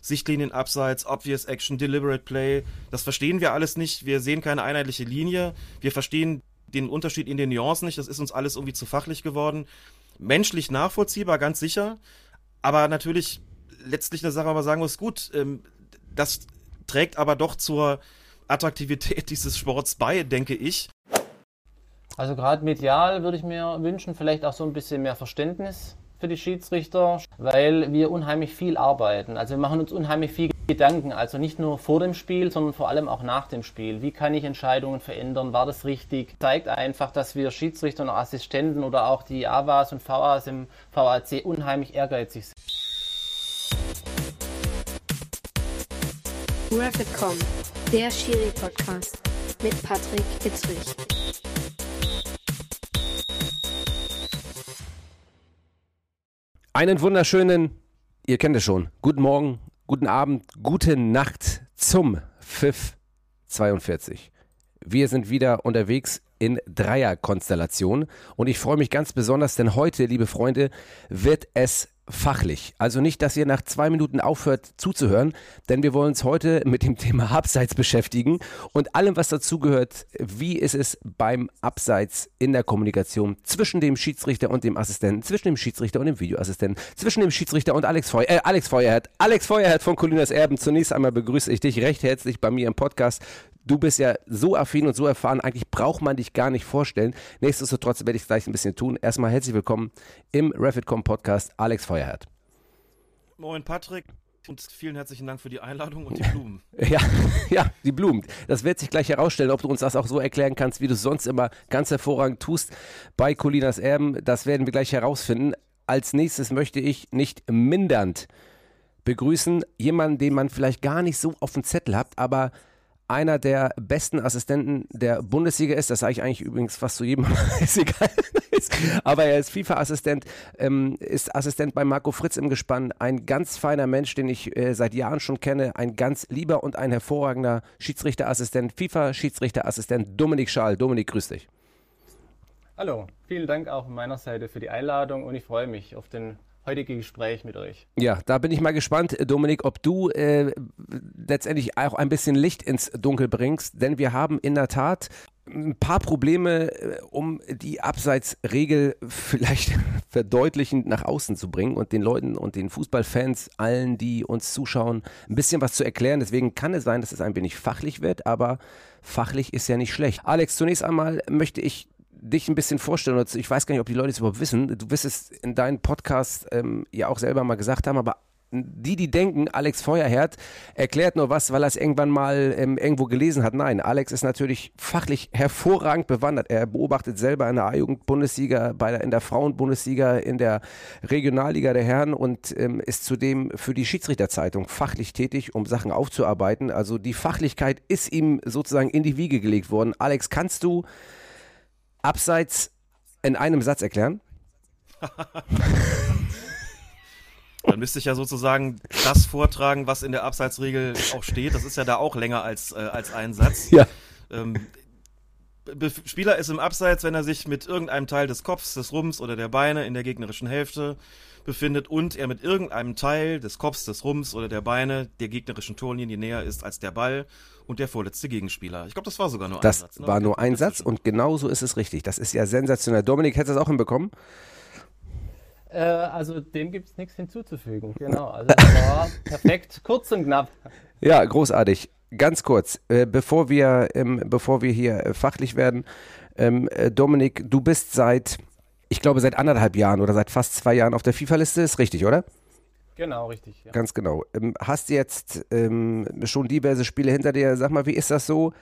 Sichtlinien abseits, obvious action, deliberate play. Das verstehen wir alles nicht. Wir sehen keine einheitliche Linie. Wir verstehen den Unterschied in den Nuancen nicht. Das ist uns alles irgendwie zu fachlich geworden. Menschlich nachvollziehbar, ganz sicher. Aber natürlich letztlich eine Sache, wo man sagen muss, gut, ähm, das trägt aber doch zur Attraktivität dieses Sports bei, denke ich. Also gerade medial würde ich mir wünschen, vielleicht auch so ein bisschen mehr Verständnis für die Schiedsrichter, weil wir unheimlich viel arbeiten. Also wir machen uns unheimlich viel Gedanken, also nicht nur vor dem Spiel, sondern vor allem auch nach dem Spiel. Wie kann ich Entscheidungen verändern? War das richtig? Zeigt einfach, dass wir Schiedsrichter und Assistenten oder auch die AWAs und VAs im VAC unheimlich ehrgeizig sind. Rapid.com, der Schiri-Podcast mit Patrick Ittrich. Einen wunderschönen, ihr kennt es schon, guten Morgen, guten Abend, gute Nacht zum Pfiff 42. Wir sind wieder unterwegs in Dreierkonstellation und ich freue mich ganz besonders, denn heute, liebe Freunde, wird es fachlich. Also nicht, dass ihr nach zwei Minuten aufhört zuzuhören, denn wir wollen uns heute mit dem Thema Abseits beschäftigen und allem, was dazugehört. Wie ist es beim Abseits in der Kommunikation zwischen dem Schiedsrichter und dem Assistenten, zwischen dem Schiedsrichter und dem Videoassistenten, zwischen dem Schiedsrichter und Alex, Feuer, äh, Alex Feuerherd. Alex Feuerherd von Colinas Erben. Zunächst einmal begrüße ich dich recht herzlich bei mir im Podcast. Du bist ja so affin und so erfahren, eigentlich braucht man dich gar nicht vorstellen. Nichtsdestotrotz werde ich es gleich ein bisschen tun. Erstmal herzlich willkommen im Refitcom Podcast, Alex Feuerherd. Moin Patrick und vielen herzlichen Dank für die Einladung und die Blumen. ja, ja, die Blumen. Das wird sich gleich herausstellen, ob du uns das auch so erklären kannst, wie du es sonst immer ganz hervorragend tust bei Colinas Erben. Das werden wir gleich herausfinden. Als nächstes möchte ich nicht mindernd begrüßen jemanden, den man vielleicht gar nicht so auf dem Zettel hat, aber einer der besten Assistenten der Bundesliga ist. Das sage ich eigentlich übrigens fast zu jedem, ist egal. Aber er ist FIFA-Assistent, ähm, ist Assistent bei Marco Fritz im Gespann. Ein ganz feiner Mensch, den ich äh, seit Jahren schon kenne. Ein ganz lieber und ein hervorragender Schiedsrichterassistent, FIFA-Schiedsrichterassistent Dominik Schaal. Dominik, grüß dich. Hallo, vielen Dank auch von meiner Seite für die Einladung und ich freue mich auf den heutige Gespräch mit euch. Ja, da bin ich mal gespannt, Dominik, ob du äh, letztendlich auch ein bisschen Licht ins Dunkel bringst, denn wir haben in der Tat ein paar Probleme, äh, um die Abseitsregel vielleicht verdeutlichend nach außen zu bringen und den Leuten und den Fußballfans, allen, die uns zuschauen, ein bisschen was zu erklären. Deswegen kann es sein, dass es ein wenig fachlich wird, aber fachlich ist ja nicht schlecht. Alex, zunächst einmal möchte ich dich ein bisschen vorstellen. Ich weiß gar nicht, ob die Leute es überhaupt wissen. Du wirst es in deinem Podcast ähm, ja auch selber mal gesagt haben, aber die, die denken, Alex Feuerherd erklärt nur was, weil er es irgendwann mal ähm, irgendwo gelesen hat. Nein, Alex ist natürlich fachlich hervorragend bewandert. Er beobachtet selber in der A-Jugend-Bundesliga, in der Frauen-Bundesliga, in der Regionalliga der Herren und ähm, ist zudem für die Schiedsrichterzeitung fachlich tätig, um Sachen aufzuarbeiten. Also die Fachlichkeit ist ihm sozusagen in die Wiege gelegt worden. Alex, kannst du Abseits in einem Satz erklären? Dann müsste ich ja sozusagen das vortragen, was in der Abseitsregel auch steht. Das ist ja da auch länger als, äh, als ein Satz. Ja. Ähm, Spieler ist im Abseits, wenn er sich mit irgendeinem Teil des Kopfs, des Rums oder der Beine in der gegnerischen Hälfte befindet und er mit irgendeinem Teil des Kopfs, des Rums oder der Beine der gegnerischen Torlinie näher ist als der Ball und der vorletzte Gegenspieler. Ich glaube, das war sogar nur das ein Satz. Das ne? war nur ein Satz und genau so ist es richtig. Das ist ja sensationell. Dominik, hättest du das auch hinbekommen? Äh, also dem gibt es nichts hinzuzufügen. Genau, also das war perfekt, kurz und knapp. Ja, großartig. Ganz kurz, äh, bevor, wir, ähm, bevor wir hier äh, fachlich werden, ähm, äh, Dominik, du bist seit, ich glaube, seit anderthalb Jahren oder seit fast zwei Jahren auf der FIFA-Liste, ist richtig, oder? Genau, richtig. Ja. Ganz genau. Ähm, hast jetzt ähm, schon diverse Spiele hinter dir. Sag mal, wie ist das so?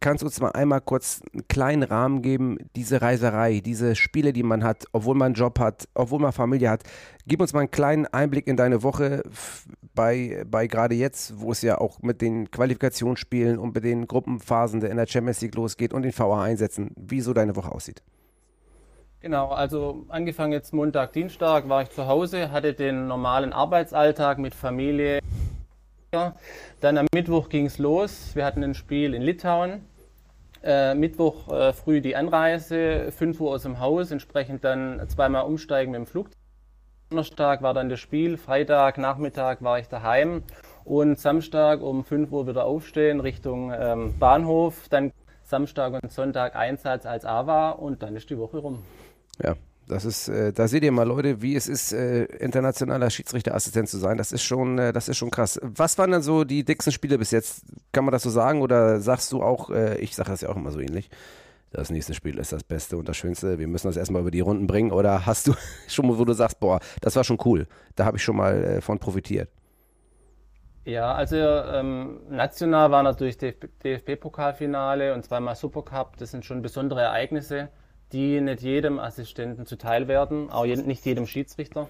Kannst du uns mal einmal kurz einen kleinen Rahmen geben, diese Reiserei, diese Spiele, die man hat, obwohl man einen Job hat, obwohl man Familie hat. Gib uns mal einen kleinen Einblick in deine Woche bei, bei gerade jetzt, wo es ja auch mit den Qualifikationsspielen und mit den Gruppenphasen in der Champions League losgeht und den VA-Einsätzen, wie so deine Woche aussieht. Genau, also angefangen jetzt Montag, Dienstag war ich zu Hause, hatte den normalen Arbeitsalltag mit Familie. Dann am Mittwoch ging es los. Wir hatten ein Spiel in Litauen. Äh, Mittwoch äh, früh die Anreise, 5 Uhr aus dem Haus, entsprechend dann zweimal umsteigen mit dem Flugzeug. Donnerstag war dann das Spiel, Freitag Nachmittag war ich daheim und Samstag um 5 Uhr wieder aufstehen Richtung ähm, Bahnhof, dann Samstag und Sonntag Einsatz als AWA und dann ist die Woche rum. Ja, das ist, äh, da seht ihr mal, Leute, wie es ist, äh, internationaler Schiedsrichterassistent zu sein. Das ist schon, äh, das ist schon krass. Was waren dann so die dicksten Spiele bis jetzt? Kann man das so sagen? Oder sagst du auch, äh, ich sage das ja auch immer so ähnlich, das nächste Spiel ist das Beste und das Schönste. Wir müssen das erstmal über die Runden bringen. Oder hast du schon mal, wo du sagst, boah, das war schon cool. Da habe ich schon mal äh, von profitiert. Ja, also ähm, national war natürlich DFB-Pokalfinale und zweimal Supercup. Das sind schon besondere Ereignisse, die nicht jedem Assistenten zuteil werden, auch nicht jedem Schiedsrichter.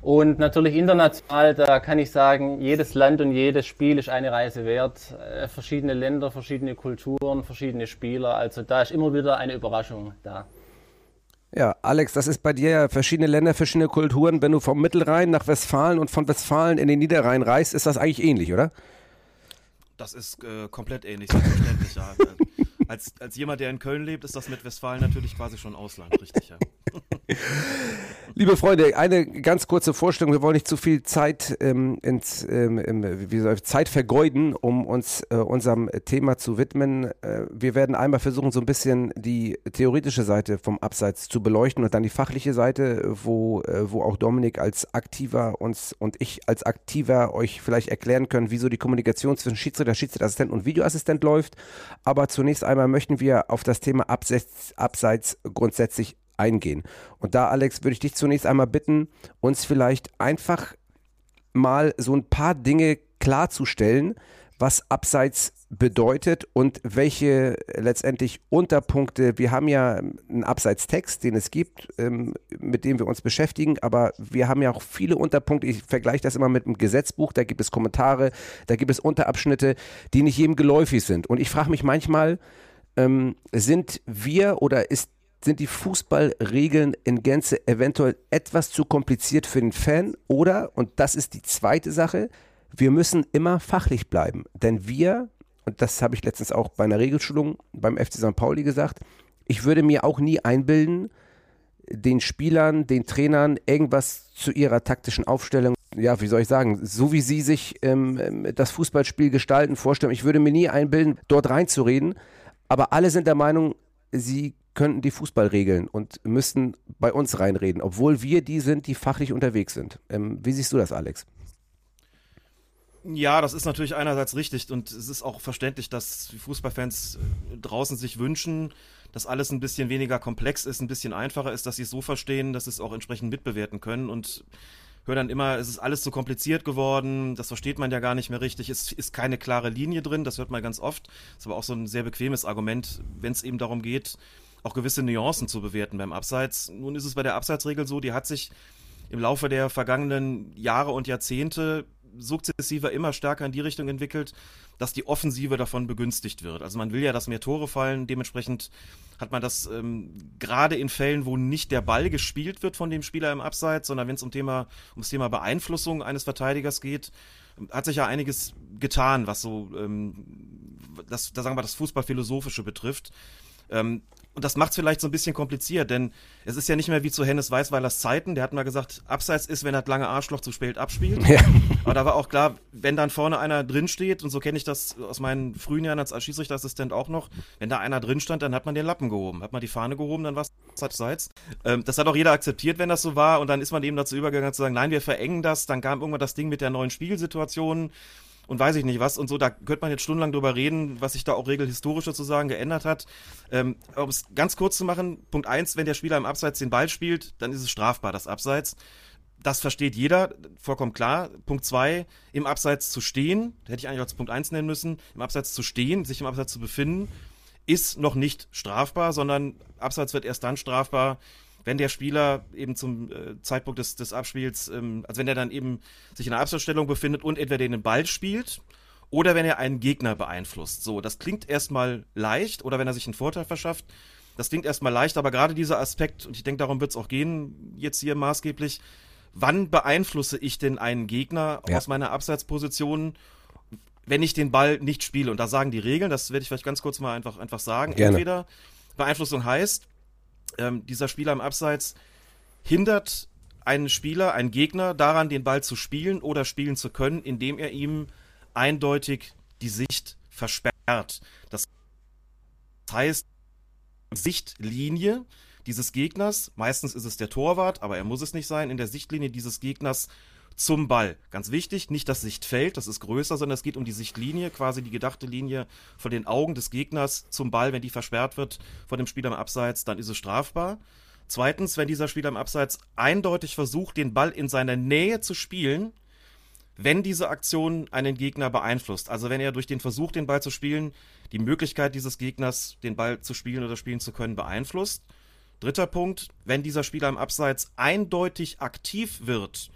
Und natürlich international, da kann ich sagen, jedes Land und jedes Spiel ist eine Reise wert. Äh, verschiedene Länder, verschiedene Kulturen, verschiedene Spieler. Also da ist immer wieder eine Überraschung da. Ja, Alex, das ist bei dir ja verschiedene Länder, verschiedene Kulturen. Wenn du vom Mittelrhein nach Westfalen und von Westfalen in den Niederrhein reist, ist das eigentlich ähnlich, oder? Das ist äh, komplett ähnlich, selbstverständlich, ja. als, als jemand, der in Köln lebt, ist das mit Westfalen natürlich quasi schon Ausland, richtig, ja. Liebe Freunde, eine ganz kurze Vorstellung. Wir wollen nicht zu viel Zeit ähm, ins ähm, wie soll ich, Zeit vergeuden, um uns äh, unserem Thema zu widmen. Äh, wir werden einmal versuchen, so ein bisschen die theoretische Seite vom Abseits zu beleuchten und dann die fachliche Seite, wo, äh, wo auch Dominik als Aktiver uns und ich als Aktiver euch vielleicht erklären können, wieso die Kommunikation zwischen Schiedsrichter, Schiedsrichterassistent und Videoassistent läuft. Aber zunächst einmal möchten wir auf das Thema Abseits, Abseits grundsätzlich eingehen. Und da, Alex, würde ich dich zunächst einmal bitten, uns vielleicht einfach mal so ein paar Dinge klarzustellen, was Abseits bedeutet und welche letztendlich Unterpunkte, wir haben ja einen Abseitstext, den es gibt, ähm, mit dem wir uns beschäftigen, aber wir haben ja auch viele Unterpunkte, ich vergleiche das immer mit einem Gesetzbuch, da gibt es Kommentare, da gibt es Unterabschnitte, die nicht jedem geläufig sind. Und ich frage mich manchmal, ähm, sind wir oder ist sind die Fußballregeln in Gänze eventuell etwas zu kompliziert für den Fan oder, und das ist die zweite Sache, wir müssen immer fachlich bleiben. Denn wir, und das habe ich letztens auch bei einer Regelschulung beim FC St. Pauli gesagt, ich würde mir auch nie einbilden, den Spielern, den Trainern irgendwas zu ihrer taktischen Aufstellung, ja, wie soll ich sagen, so wie sie sich ähm, das Fußballspiel gestalten, vorstellen. Ich würde mir nie einbilden, dort reinzureden. Aber alle sind der Meinung, sie könnten die Fußballregeln und müssten bei uns reinreden, obwohl wir die sind, die fachlich unterwegs sind. Ähm, wie siehst du das, Alex? Ja, das ist natürlich einerseits richtig und es ist auch verständlich, dass Fußballfans äh, draußen sich wünschen, dass alles ein bisschen weniger komplex ist, ein bisschen einfacher ist, dass sie es so verstehen, dass sie es auch entsprechend mitbewerten können und höre dann immer, es ist alles so kompliziert geworden, das versteht man ja gar nicht mehr richtig, es ist keine klare Linie drin, das hört man ganz oft, ist aber auch so ein sehr bequemes Argument, wenn es eben darum geht, auch gewisse Nuancen zu bewerten beim Abseits. Nun ist es bei der Abseitsregel so, die hat sich im Laufe der vergangenen Jahre und Jahrzehnte sukzessiver immer stärker in die Richtung entwickelt, dass die Offensive davon begünstigt wird. Also man will ja, dass mehr Tore fallen. Dementsprechend hat man das ähm, gerade in Fällen, wo nicht der Ball gespielt wird von dem Spieler im Abseits, sondern wenn es um Thema ums Thema Beeinflussung eines Verteidigers geht, hat sich ja einiges getan, was so ähm, das, da sagen wir das Fußballphilosophische betrifft. Ähm, und das macht es vielleicht so ein bisschen kompliziert, denn es ist ja nicht mehr wie zu Hennes Weißweilers Zeiten. Der hat mal gesagt, abseits ist, wenn das lange Arschloch zu spät abspielt. Ja. Aber da war auch klar, wenn dann vorne einer drin steht, und so kenne ich das aus meinen frühen Jahren als Schiedsrichterassistent auch noch, wenn da einer drin stand, dann hat man den Lappen gehoben, hat man die Fahne gehoben, dann war es abseits. Ähm, das hat auch jeder akzeptiert, wenn das so war. Und dann ist man eben dazu übergegangen zu sagen, nein, wir verengen das. Dann kam irgendwann das Ding mit der neuen Spielsituation und weiß ich nicht was und so. Da könnte man jetzt stundenlang drüber reden, was sich da auch regelhistorisch sozusagen geändert hat. Ähm, um es ganz kurz zu machen, Punkt eins: wenn der Spieler im Abseits den Ball spielt, dann ist es strafbar, das Abseits. Das versteht jeder, vollkommen klar. Punkt zwei: im Abseits zu stehen, hätte ich eigentlich als Punkt eins nennen müssen, im Abseits zu stehen, sich im Abseits zu befinden, ist noch nicht strafbar, sondern Abseits wird erst dann strafbar, wenn der Spieler eben zum äh, Zeitpunkt des, des Abspiels, ähm, also wenn er dann eben sich in einer Abseitsstellung befindet und entweder den Ball spielt oder wenn er einen Gegner beeinflusst. So, das klingt erstmal leicht oder wenn er sich einen Vorteil verschafft. Das klingt erstmal leicht, aber gerade dieser Aspekt, und ich denke, darum wird es auch gehen, jetzt hier maßgeblich, wann beeinflusse ich denn einen Gegner ja. aus meiner Abseitsposition, wenn ich den Ball nicht spiele? Und da sagen die Regeln, das werde ich vielleicht ganz kurz mal einfach, einfach sagen. Gerne. Entweder Beeinflussung heißt, ähm, dieser Spieler im Abseits hindert einen Spieler, einen Gegner daran, den Ball zu spielen oder spielen zu können, indem er ihm eindeutig die Sicht versperrt. Das heißt, Sichtlinie dieses Gegners, meistens ist es der Torwart, aber er muss es nicht sein, in der Sichtlinie dieses Gegners zum Ball. Ganz wichtig, nicht das Sichtfeld, das ist größer, sondern es geht um die Sichtlinie, quasi die gedachte Linie von den Augen des Gegners zum Ball. Wenn die versperrt wird von dem Spieler im Abseits, dann ist es strafbar. Zweitens, wenn dieser Spieler im Abseits eindeutig versucht, den Ball in seiner Nähe zu spielen, wenn diese Aktion einen Gegner beeinflusst. Also wenn er durch den Versuch, den Ball zu spielen, die Möglichkeit dieses Gegners, den Ball zu spielen oder spielen zu können, beeinflusst. Dritter Punkt, wenn dieser Spieler im Abseits eindeutig aktiv wird,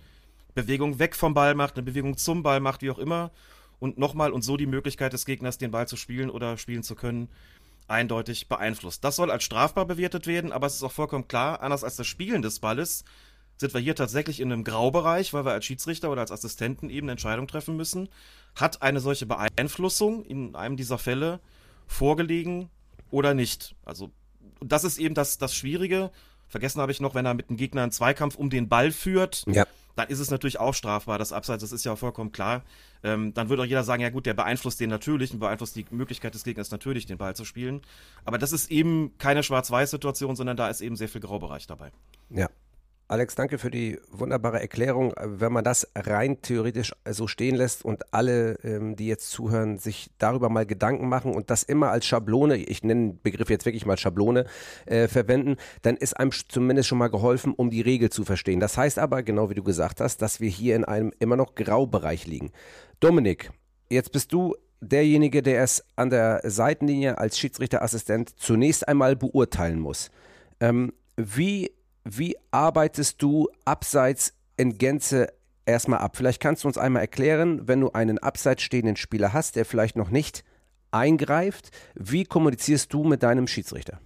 Bewegung weg vom Ball macht, eine Bewegung zum Ball macht, wie auch immer, und nochmal und so die Möglichkeit des Gegners, den Ball zu spielen oder spielen zu können, eindeutig beeinflusst. Das soll als strafbar bewertet werden, aber es ist auch vollkommen klar, anders als das Spielen des Balles, sind wir hier tatsächlich in einem Graubereich, weil wir als Schiedsrichter oder als Assistenten eben eine Entscheidung treffen müssen. Hat eine solche Beeinflussung in einem dieser Fälle vorgelegen oder nicht? Also, das ist eben das, das Schwierige. Vergessen habe ich noch, wenn er mit dem Gegner einen Zweikampf um den Ball führt. Ja dann ist es natürlich auch strafbar, das Abseits, das ist ja vollkommen klar. Ähm, dann würde auch jeder sagen, ja gut, der beeinflusst den natürlich und beeinflusst die Möglichkeit des Gegners natürlich, den Ball zu spielen. Aber das ist eben keine Schwarz-Weiß-Situation, sondern da ist eben sehr viel Graubereich dabei. Ja, Alex, danke für die wunderbare Erklärung. Wenn man das rein theoretisch so stehen lässt und alle, ähm, die jetzt zuhören, sich darüber mal Gedanken machen und das immer als Schablone, ich nenne den Begriff jetzt wirklich mal Schablone, äh, verwenden, dann ist einem zumindest schon mal geholfen, um die Regel zu verstehen. Das heißt aber, genau wie du gesagt hast, dass wir hier in einem immer noch Graubereich liegen. Dominik, jetzt bist du derjenige, der es an der Seitenlinie als Schiedsrichterassistent zunächst einmal beurteilen muss. Ähm, wie wie arbeitest du abseits in Gänze erstmal ab? Vielleicht kannst du uns einmal erklären, wenn du einen abseits stehenden Spieler hast, der vielleicht noch nicht eingreift, wie kommunizierst du mit deinem Schiedsrichter?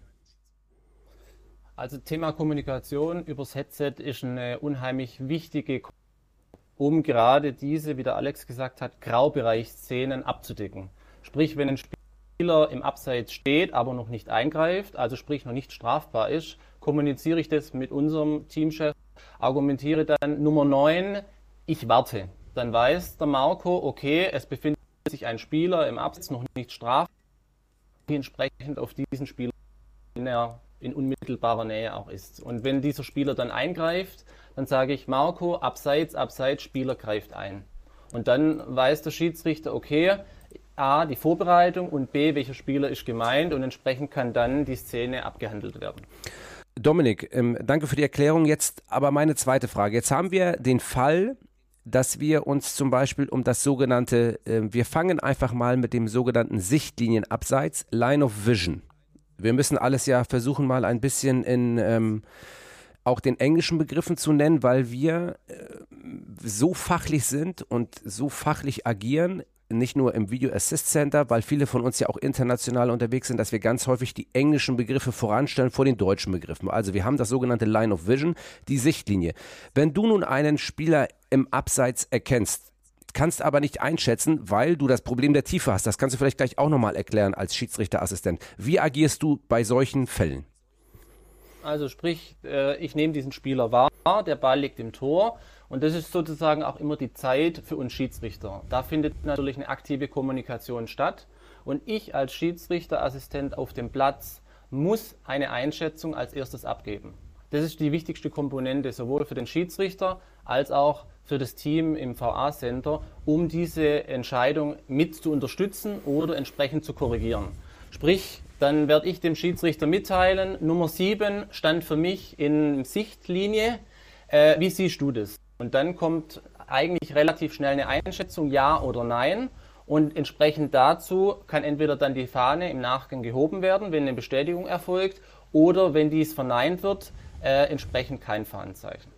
Also Thema Kommunikation übers Headset ist eine unheimlich wichtige, um gerade diese, wie der Alex gesagt hat, Graubereichsszenen abzudecken. Sprich, wenn ein Spieler im Abseits steht, aber noch nicht eingreift, also sprich noch nicht strafbar ist, kommuniziere ich das mit unserem Teamchef, argumentiere dann Nummer 9, ich warte. Dann weiß der Marco, okay, es befindet sich ein Spieler im Absatz noch nicht straf, entsprechend auf diesen Spieler, wenn er in unmittelbarer Nähe auch ist. Und wenn dieser Spieler dann eingreift, dann sage ich Marco, abseits, abseits, Spieler greift ein. Und dann weiß der Schiedsrichter, okay, A, die Vorbereitung und B, welcher Spieler ist gemeint und entsprechend kann dann die Szene abgehandelt werden. Dominik, ähm, danke für die Erklärung. Jetzt aber meine zweite Frage. Jetzt haben wir den Fall, dass wir uns zum Beispiel um das sogenannte, äh, wir fangen einfach mal mit dem sogenannten Sichtlinienabseits, Line of Vision. Wir müssen alles ja versuchen, mal ein bisschen in ähm, auch den englischen Begriffen zu nennen, weil wir äh, so fachlich sind und so fachlich agieren nicht nur im Video Assist Center, weil viele von uns ja auch international unterwegs sind, dass wir ganz häufig die englischen Begriffe voranstellen vor den deutschen Begriffen. Also wir haben das sogenannte Line of Vision, die Sichtlinie. Wenn du nun einen Spieler im Abseits erkennst, kannst aber nicht einschätzen, weil du das Problem der Tiefe hast. Das kannst du vielleicht gleich auch nochmal erklären als Schiedsrichterassistent. Wie agierst du bei solchen Fällen? Also sprich, äh, ich nehme diesen Spieler wahr, der Ball liegt im Tor und das ist sozusagen auch immer die Zeit für uns Schiedsrichter. Da findet natürlich eine aktive Kommunikation statt. Und ich als Schiedsrichterassistent auf dem Platz muss eine Einschätzung als erstes abgeben. Das ist die wichtigste Komponente sowohl für den Schiedsrichter als auch für das Team im VA-Center, um diese Entscheidung mit zu unterstützen oder entsprechend zu korrigieren. Sprich, dann werde ich dem Schiedsrichter mitteilen, Nummer 7 stand für mich in Sichtlinie. Äh, wie siehst du das? Und dann kommt eigentlich relativ schnell eine Einschätzung, ja oder nein. Und entsprechend dazu kann entweder dann die Fahne im Nachgang gehoben werden, wenn eine Bestätigung erfolgt, oder wenn dies verneint wird, äh, entsprechend kein Fahnenzeichen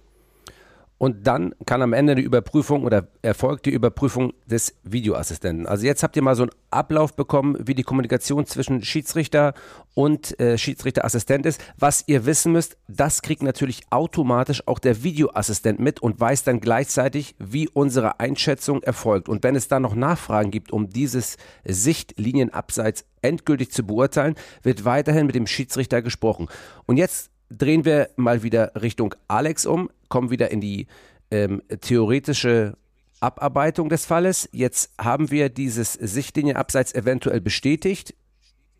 und dann kann am Ende die Überprüfung oder erfolgt die Überprüfung des Videoassistenten. Also jetzt habt ihr mal so einen Ablauf bekommen, wie die Kommunikation zwischen Schiedsrichter und äh, Schiedsrichterassistent ist. Was ihr wissen müsst, das kriegt natürlich automatisch auch der Videoassistent mit und weiß dann gleichzeitig, wie unsere Einschätzung erfolgt. Und wenn es da noch Nachfragen gibt, um dieses Sichtlinienabseits endgültig zu beurteilen, wird weiterhin mit dem Schiedsrichter gesprochen. Und jetzt drehen wir mal wieder Richtung Alex um, kommen wieder in die ähm, theoretische Abarbeitung des Falles. Jetzt haben wir dieses Sichtlinienabseits eventuell bestätigt.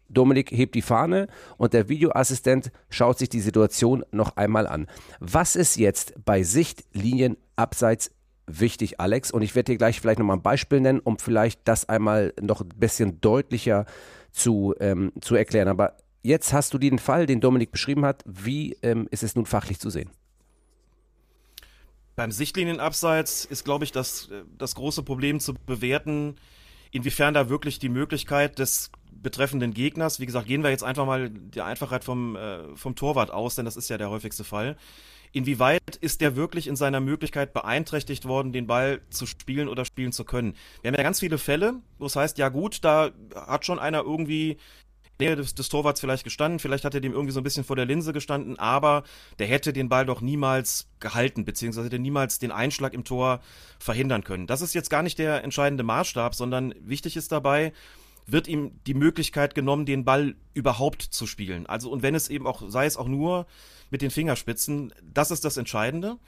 Dominik hebt die Fahne und der Videoassistent schaut sich die Situation noch einmal an. Was ist jetzt bei Sichtlinienabseits wichtig, Alex? Und ich werde dir gleich vielleicht nochmal ein Beispiel nennen, um vielleicht das einmal noch ein bisschen deutlicher zu, ähm, zu erklären. Aber jetzt hast du den Fall, den Dominik beschrieben hat. Wie ähm, ist es nun fachlich zu sehen? Beim Sichtlinienabseits ist, glaube ich, das, das große Problem zu bewerten, inwiefern da wirklich die Möglichkeit des betreffenden Gegners, wie gesagt, gehen wir jetzt einfach mal der Einfachheit vom, äh, vom Torwart aus, denn das ist ja der häufigste Fall. Inwieweit ist der wirklich in seiner Möglichkeit beeinträchtigt worden, den Ball zu spielen oder spielen zu können? Wir haben ja ganz viele Fälle, wo es heißt, ja gut, da hat schon einer irgendwie Nähe des, des Torwarts vielleicht gestanden, vielleicht hat er dem irgendwie so ein bisschen vor der Linse gestanden, aber der hätte den Ball doch niemals gehalten, beziehungsweise hätte niemals den Einschlag im Tor verhindern können. Das ist jetzt gar nicht der entscheidende Maßstab, sondern wichtig ist dabei, wird ihm die Möglichkeit genommen, den Ball überhaupt zu spielen. Also, und wenn es eben auch, sei es auch nur mit den Fingerspitzen, das ist das Entscheidende.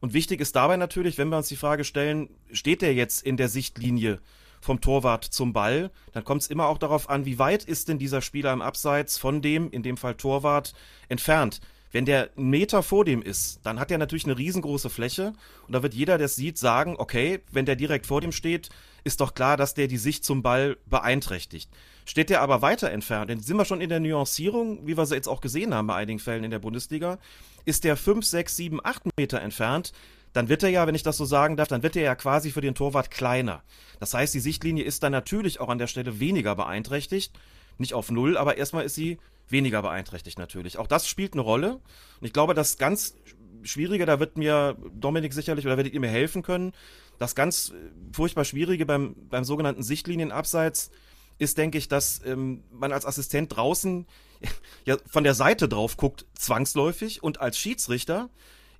Und wichtig ist dabei natürlich, wenn wir uns die Frage stellen, steht der jetzt in der Sichtlinie vom Torwart zum Ball, dann kommt es immer auch darauf an, wie weit ist denn dieser Spieler im Abseits von dem, in dem Fall Torwart, entfernt. Wenn der einen Meter vor dem ist, dann hat er natürlich eine riesengroße Fläche und da wird jeder, der es sieht, sagen, okay, wenn der direkt vor dem steht, ist doch klar, dass der die Sicht zum Ball beeinträchtigt. Steht der aber weiter entfernt, dann sind wir schon in der Nuancierung, wie wir sie jetzt auch gesehen haben bei einigen Fällen in der Bundesliga, ist der 5, 6, 7, 8 Meter entfernt, dann wird er ja, wenn ich das so sagen darf, dann wird er ja quasi für den Torwart kleiner. Das heißt, die Sichtlinie ist dann natürlich auch an der Stelle weniger beeinträchtigt. Nicht auf Null, aber erstmal ist sie weniger beeinträchtigt natürlich. Auch das spielt eine Rolle. Und ich glaube, das ganz Schwierige, da wird mir Dominik sicherlich oder werdet ihr mir helfen können, das ganz furchtbar Schwierige beim, beim sogenannten Sichtlinienabseits ist, denke ich, dass ähm, man als Assistent draußen ja von der Seite drauf guckt, zwangsläufig, und als Schiedsrichter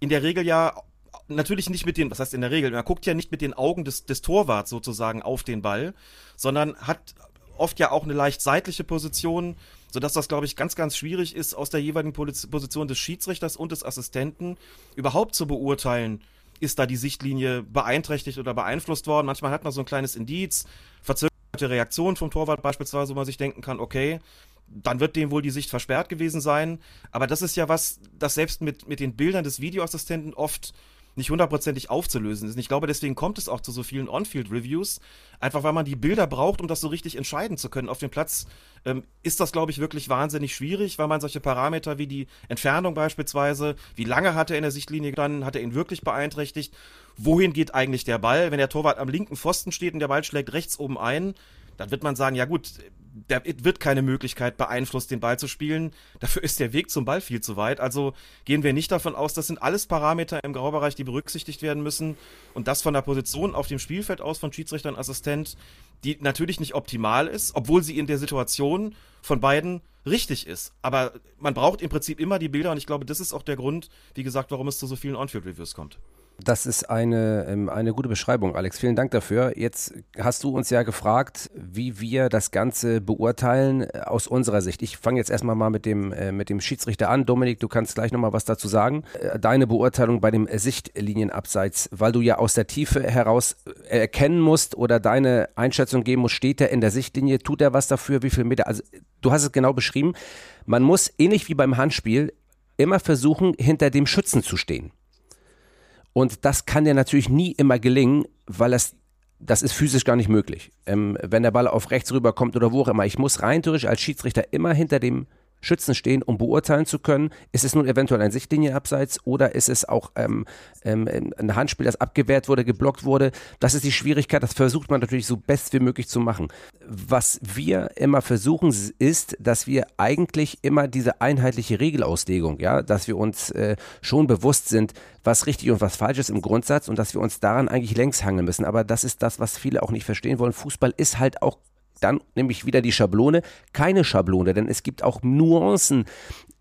in der Regel ja natürlich nicht mit den, was heißt in der Regel, man guckt ja nicht mit den Augen des, des Torwarts sozusagen auf den Ball, sondern hat oft ja auch eine leicht seitliche Position, sodass das, glaube ich, ganz, ganz schwierig ist, aus der jeweiligen Position des Schiedsrichters und des Assistenten überhaupt zu beurteilen, ist da die Sichtlinie beeinträchtigt oder beeinflusst worden. Manchmal hat man so ein kleines Indiz, verzögerte Reaktion vom Torwart beispielsweise, wo man sich denken kann, okay, dann wird dem wohl die Sicht versperrt gewesen sein. Aber das ist ja was, das selbst mit, mit den Bildern des Videoassistenten oft nicht hundertprozentig aufzulösen ist. Und ich glaube, deswegen kommt es auch zu so vielen On-Field-Reviews, einfach weil man die Bilder braucht, um das so richtig entscheiden zu können. Auf dem Platz ähm, ist das, glaube ich, wirklich wahnsinnig schwierig, weil man solche Parameter wie die Entfernung beispielsweise, wie lange hat er in der Sichtlinie gestanden, hat er ihn wirklich beeinträchtigt, wohin geht eigentlich der Ball, wenn der Torwart am linken Pfosten steht und der Ball schlägt rechts oben ein, dann wird man sagen, ja gut, da wird keine Möglichkeit beeinflusst, den Ball zu spielen. Dafür ist der Weg zum Ball viel zu weit. Also gehen wir nicht davon aus, das sind alles Parameter im Graubereich, die berücksichtigt werden müssen. Und das von der Position auf dem Spielfeld aus von Schiedsrichter und Assistent, die natürlich nicht optimal ist, obwohl sie in der Situation von beiden richtig ist. Aber man braucht im Prinzip immer die Bilder und ich glaube, das ist auch der Grund, wie gesagt, warum es zu so vielen On-Field-Reviews kommt. Das ist eine, ähm, eine gute Beschreibung, Alex. Vielen Dank dafür. Jetzt hast du uns ja gefragt, wie wir das Ganze beurteilen äh, aus unserer Sicht. Ich fange jetzt erstmal mal mit dem, äh, mit dem Schiedsrichter an. Dominik, du kannst gleich nochmal was dazu sagen. Äh, deine Beurteilung bei dem Sichtlinienabseits, weil du ja aus der Tiefe heraus erkennen musst oder deine Einschätzung geben musst, steht er in der Sichtlinie, tut er was dafür, wie viel Meter? Also du hast es genau beschrieben. Man muss, ähnlich wie beim Handspiel, immer versuchen, hinter dem Schützen zu stehen. Und das kann dir natürlich nie immer gelingen, weil das, das ist physisch gar nicht möglich. Ähm, wenn der Ball auf rechts rüberkommt oder wo auch immer. Ich muss rein theoretisch als Schiedsrichter immer hinter dem Schützen stehen, um beurteilen zu können, ist es nun eventuell ein Sichtlinienabseits oder ist es auch ähm, ähm, ein Handspiel, das abgewehrt wurde, geblockt wurde. Das ist die Schwierigkeit, das versucht man natürlich so best wie möglich zu machen. Was wir immer versuchen, ist, dass wir eigentlich immer diese einheitliche Regelauslegung, ja, dass wir uns äh, schon bewusst sind, was richtig und was falsch ist im Grundsatz und dass wir uns daran eigentlich längs hangeln müssen. Aber das ist das, was viele auch nicht verstehen wollen. Fußball ist halt auch dann nämlich wieder die Schablone, keine Schablone, denn es gibt auch Nuancen,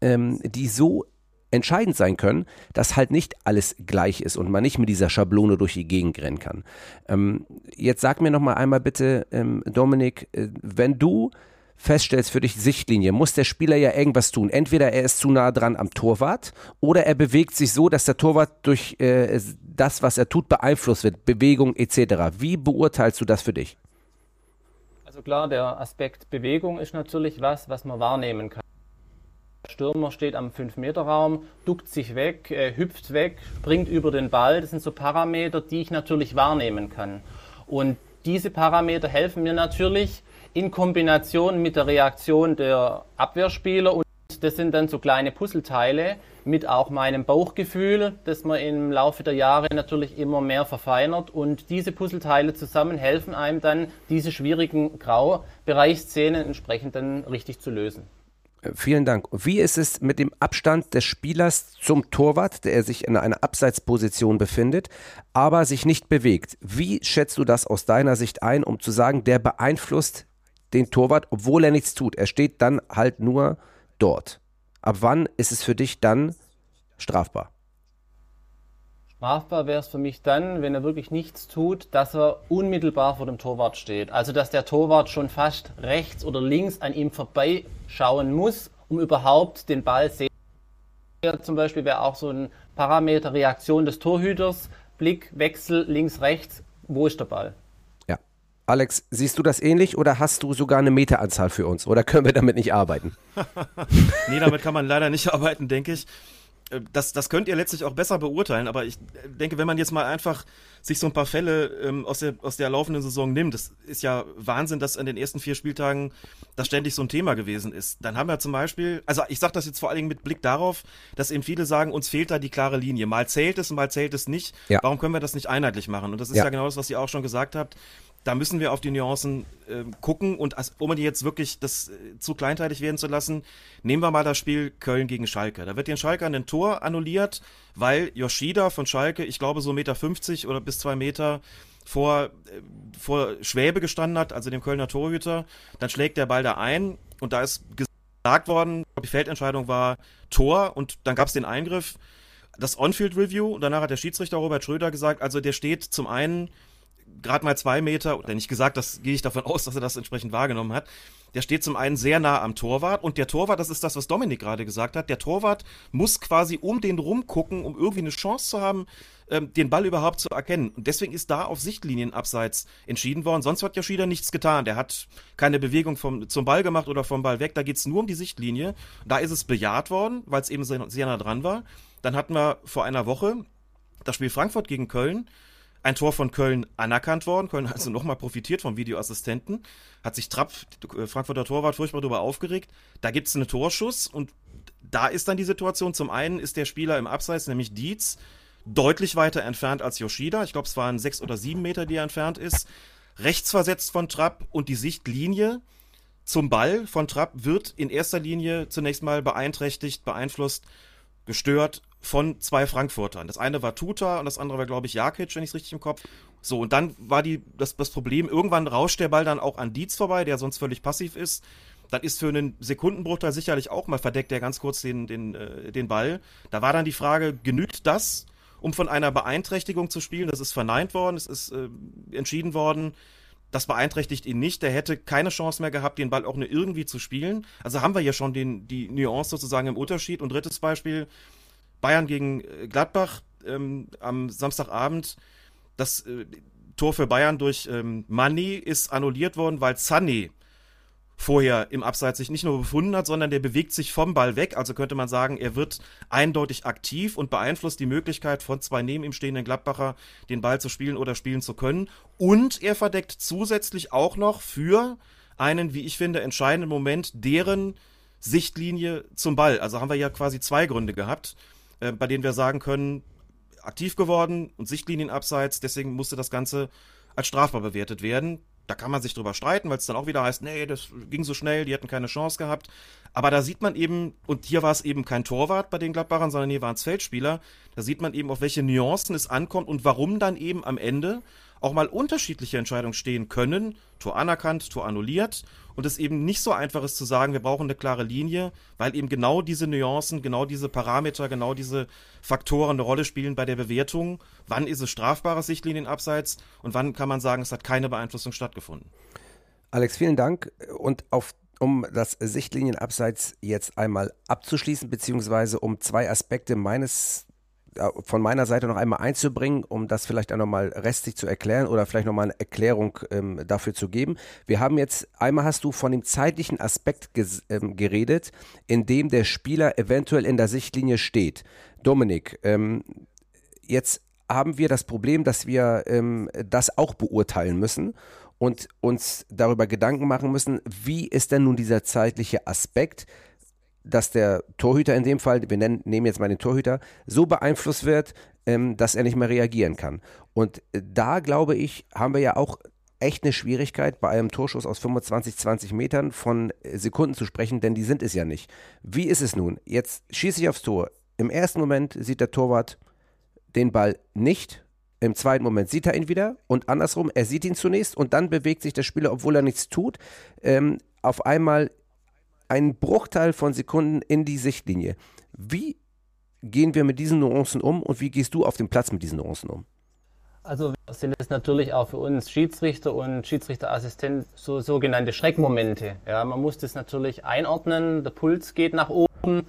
ähm, die so entscheidend sein können, dass halt nicht alles gleich ist und man nicht mit dieser Schablone durch die Gegend rennen kann. Ähm, jetzt sag mir noch mal einmal bitte, ähm, Dominik, äh, wenn du feststellst für dich Sichtlinie, muss der Spieler ja irgendwas tun. Entweder er ist zu nah dran am Torwart oder er bewegt sich so, dass der Torwart durch äh, das, was er tut, beeinflusst wird, Bewegung etc. Wie beurteilst du das für dich? Also klar, der Aspekt Bewegung ist natürlich was, was man wahrnehmen kann. Der Stürmer steht am 5-Meter-Raum, duckt sich weg, äh, hüpft weg, springt über den Ball. Das sind so Parameter, die ich natürlich wahrnehmen kann. Und diese Parameter helfen mir natürlich in Kombination mit der Reaktion der Abwehrspieler und das sind dann so kleine Puzzleteile mit auch meinem Bauchgefühl, das man im Laufe der Jahre natürlich immer mehr verfeinert und diese Puzzleteile zusammen helfen einem dann, diese schwierigen Graubereichsszenen entsprechend dann richtig zu lösen. Vielen Dank. Wie ist es mit dem Abstand des Spielers zum Torwart, der sich in einer Abseitsposition befindet, aber sich nicht bewegt? Wie schätzt du das aus deiner Sicht ein, um zu sagen, der beeinflusst den Torwart, obwohl er nichts tut? Er steht dann halt nur dort. Ab wann ist es für dich dann strafbar? Strafbar wäre es für mich dann, wenn er wirklich nichts tut, dass er unmittelbar vor dem Torwart steht. Also dass der Torwart schon fast rechts oder links an ihm vorbeischauen muss, um überhaupt den Ball sehen. Zum Beispiel wäre auch so ein Parameter Reaktion des Torhüters, Blick, Wechsel, links, rechts, wo ist der Ball? Alex, siehst du das ähnlich oder hast du sogar eine Meteranzahl für uns oder können wir damit nicht arbeiten? nee, damit kann man leider nicht arbeiten, denke ich. Äh, das, das könnt ihr letztlich auch besser beurteilen, aber ich denke, wenn man jetzt mal einfach sich so ein paar Fälle ähm, aus, der, aus der laufenden Saison nimmt, das ist ja Wahnsinn, dass an den ersten vier Spieltagen das ständig so ein Thema gewesen ist. Dann haben wir zum Beispiel, also ich sage das jetzt vor allen Dingen mit Blick darauf, dass eben viele sagen, uns fehlt da die klare Linie. Mal zählt es, mal zählt es nicht. Ja. Warum können wir das nicht einheitlich machen? Und das ist ja, ja genau das, was ihr auch schon gesagt habt da müssen wir auf die Nuancen äh, gucken und als, um die jetzt wirklich das äh, zu kleinteilig werden zu lassen, nehmen wir mal das Spiel Köln gegen Schalke. Da wird den Schalke ein Tor annulliert, weil Yoshida von Schalke, ich glaube so Meter 50 oder bis zwei Meter vor, äh, vor Schwäbe gestanden hat, also dem Kölner Torhüter. Dann schlägt der Ball da ein und da ist gesagt worden, die Feldentscheidung war Tor und dann gab es den Eingriff, das On-Field-Review und danach hat der Schiedsrichter Robert Schröder gesagt, also der steht zum einen gerade mal zwei Meter, oder nicht gesagt, das gehe ich davon aus, dass er das entsprechend wahrgenommen hat. Der steht zum einen sehr nah am Torwart und der Torwart, das ist das, was Dominik gerade gesagt hat, der Torwart muss quasi um den rumgucken, um irgendwie eine Chance zu haben, ähm, den Ball überhaupt zu erkennen. Und deswegen ist da auf Sichtlinien abseits entschieden worden. Sonst hat Yoshida nichts getan. Der hat keine Bewegung vom, zum Ball gemacht oder vom Ball weg. Da geht's nur um die Sichtlinie. Da ist es bejaht worden, weil es eben sehr, sehr nah dran war. Dann hatten wir vor einer Woche das Spiel Frankfurt gegen Köln ein Tor von Köln anerkannt worden. Köln hat also nochmal profitiert vom Videoassistenten. Hat sich Trapp, äh, Frankfurter Torwart, furchtbar darüber aufgeregt. Da gibt es einen Torschuss und da ist dann die Situation. Zum einen ist der Spieler im Abseits, nämlich Dietz, deutlich weiter entfernt als Yoshida. Ich glaube, es waren sechs oder sieben Meter, die er entfernt ist. Rechts versetzt von Trapp und die Sichtlinie zum Ball von Trapp wird in erster Linie zunächst mal beeinträchtigt, beeinflusst, gestört von zwei Frankfurtern. Das eine war Tuta und das andere war, glaube ich, Jakic, wenn ich es richtig im Kopf. So, und dann war die, das, das Problem, irgendwann rauscht der Ball dann auch an Dietz vorbei, der sonst völlig passiv ist. Dann ist für einen Sekundenbruchteil sicherlich auch mal verdeckt er ganz kurz den, den, äh, den Ball. Da war dann die Frage, genügt das, um von einer Beeinträchtigung zu spielen? Das ist verneint worden, es ist äh, entschieden worden, das beeinträchtigt ihn nicht. Der hätte keine Chance mehr gehabt, den Ball auch nur irgendwie zu spielen. Also haben wir ja schon den, die Nuance sozusagen im Unterschied. Und drittes Beispiel, Bayern gegen äh, Gladbach ähm, am Samstagabend. Das äh, Tor für Bayern durch ähm, Mani ist annulliert worden, weil Sané vorher im Abseits sich nicht nur befunden hat, sondern der bewegt sich vom Ball weg. Also könnte man sagen, er wird eindeutig aktiv und beeinflusst die Möglichkeit von zwei neben ihm stehenden Gladbacher den Ball zu spielen oder spielen zu können. Und er verdeckt zusätzlich auch noch für einen, wie ich finde, entscheidenden Moment deren Sichtlinie zum Ball. Also haben wir ja quasi zwei Gründe gehabt. Äh, bei denen wir sagen können, aktiv geworden und Sichtlinien abseits, deswegen musste das Ganze als strafbar bewertet werden. Da kann man sich drüber streiten, weil es dann auch wieder heißt, nee, das ging so schnell, die hätten keine Chance gehabt. Aber da sieht man eben, und hier war es eben kein Torwart bei den Gladbachern, sondern hier waren es Feldspieler, da sieht man eben, auf welche Nuancen es ankommt und warum dann eben am Ende auch mal unterschiedliche Entscheidungen stehen können. Tor anerkannt, Tor annulliert. Und es eben nicht so einfach ist zu sagen, wir brauchen eine klare Linie, weil eben genau diese Nuancen, genau diese Parameter, genau diese Faktoren eine Rolle spielen bei der Bewertung. Wann ist es strafbares Sichtlinienabseits und wann kann man sagen, es hat keine Beeinflussung stattgefunden? Alex, vielen Dank. Und auf um das Sichtlinienabseits jetzt einmal abzuschließen, beziehungsweise um zwei Aspekte meines von meiner Seite noch einmal einzubringen, um das vielleicht auch nochmal restlich zu erklären oder vielleicht nochmal eine Erklärung ähm, dafür zu geben. Wir haben jetzt, einmal hast du von dem zeitlichen Aspekt ähm, geredet, in dem der Spieler eventuell in der Sichtlinie steht. Dominik, ähm, jetzt haben wir das Problem, dass wir ähm, das auch beurteilen müssen und uns darüber Gedanken machen müssen, wie ist denn nun dieser zeitliche Aspekt, dass der Torhüter in dem Fall, wir nennen, nehmen jetzt mal den Torhüter, so beeinflusst wird, ähm, dass er nicht mehr reagieren kann. Und äh, da glaube ich, haben wir ja auch echt eine Schwierigkeit, bei einem Torschuss aus 25, 20 Metern von äh, Sekunden zu sprechen, denn die sind es ja nicht. Wie ist es nun? Jetzt schieße ich aufs Tor. Im ersten Moment sieht der Torwart den Ball nicht. Im zweiten Moment sieht er ihn wieder und andersrum, er sieht ihn zunächst und dann bewegt sich der Spieler, obwohl er nichts tut, ähm, auf einmal einen Bruchteil von Sekunden in die Sichtlinie. Wie gehen wir mit diesen Nuancen um und wie gehst du auf dem Platz mit diesen Nuancen um? Also sind es natürlich auch für uns Schiedsrichter und Schiedsrichterassistent so sogenannte Schreckmomente. Ja, man muss das natürlich einordnen, der Puls geht nach oben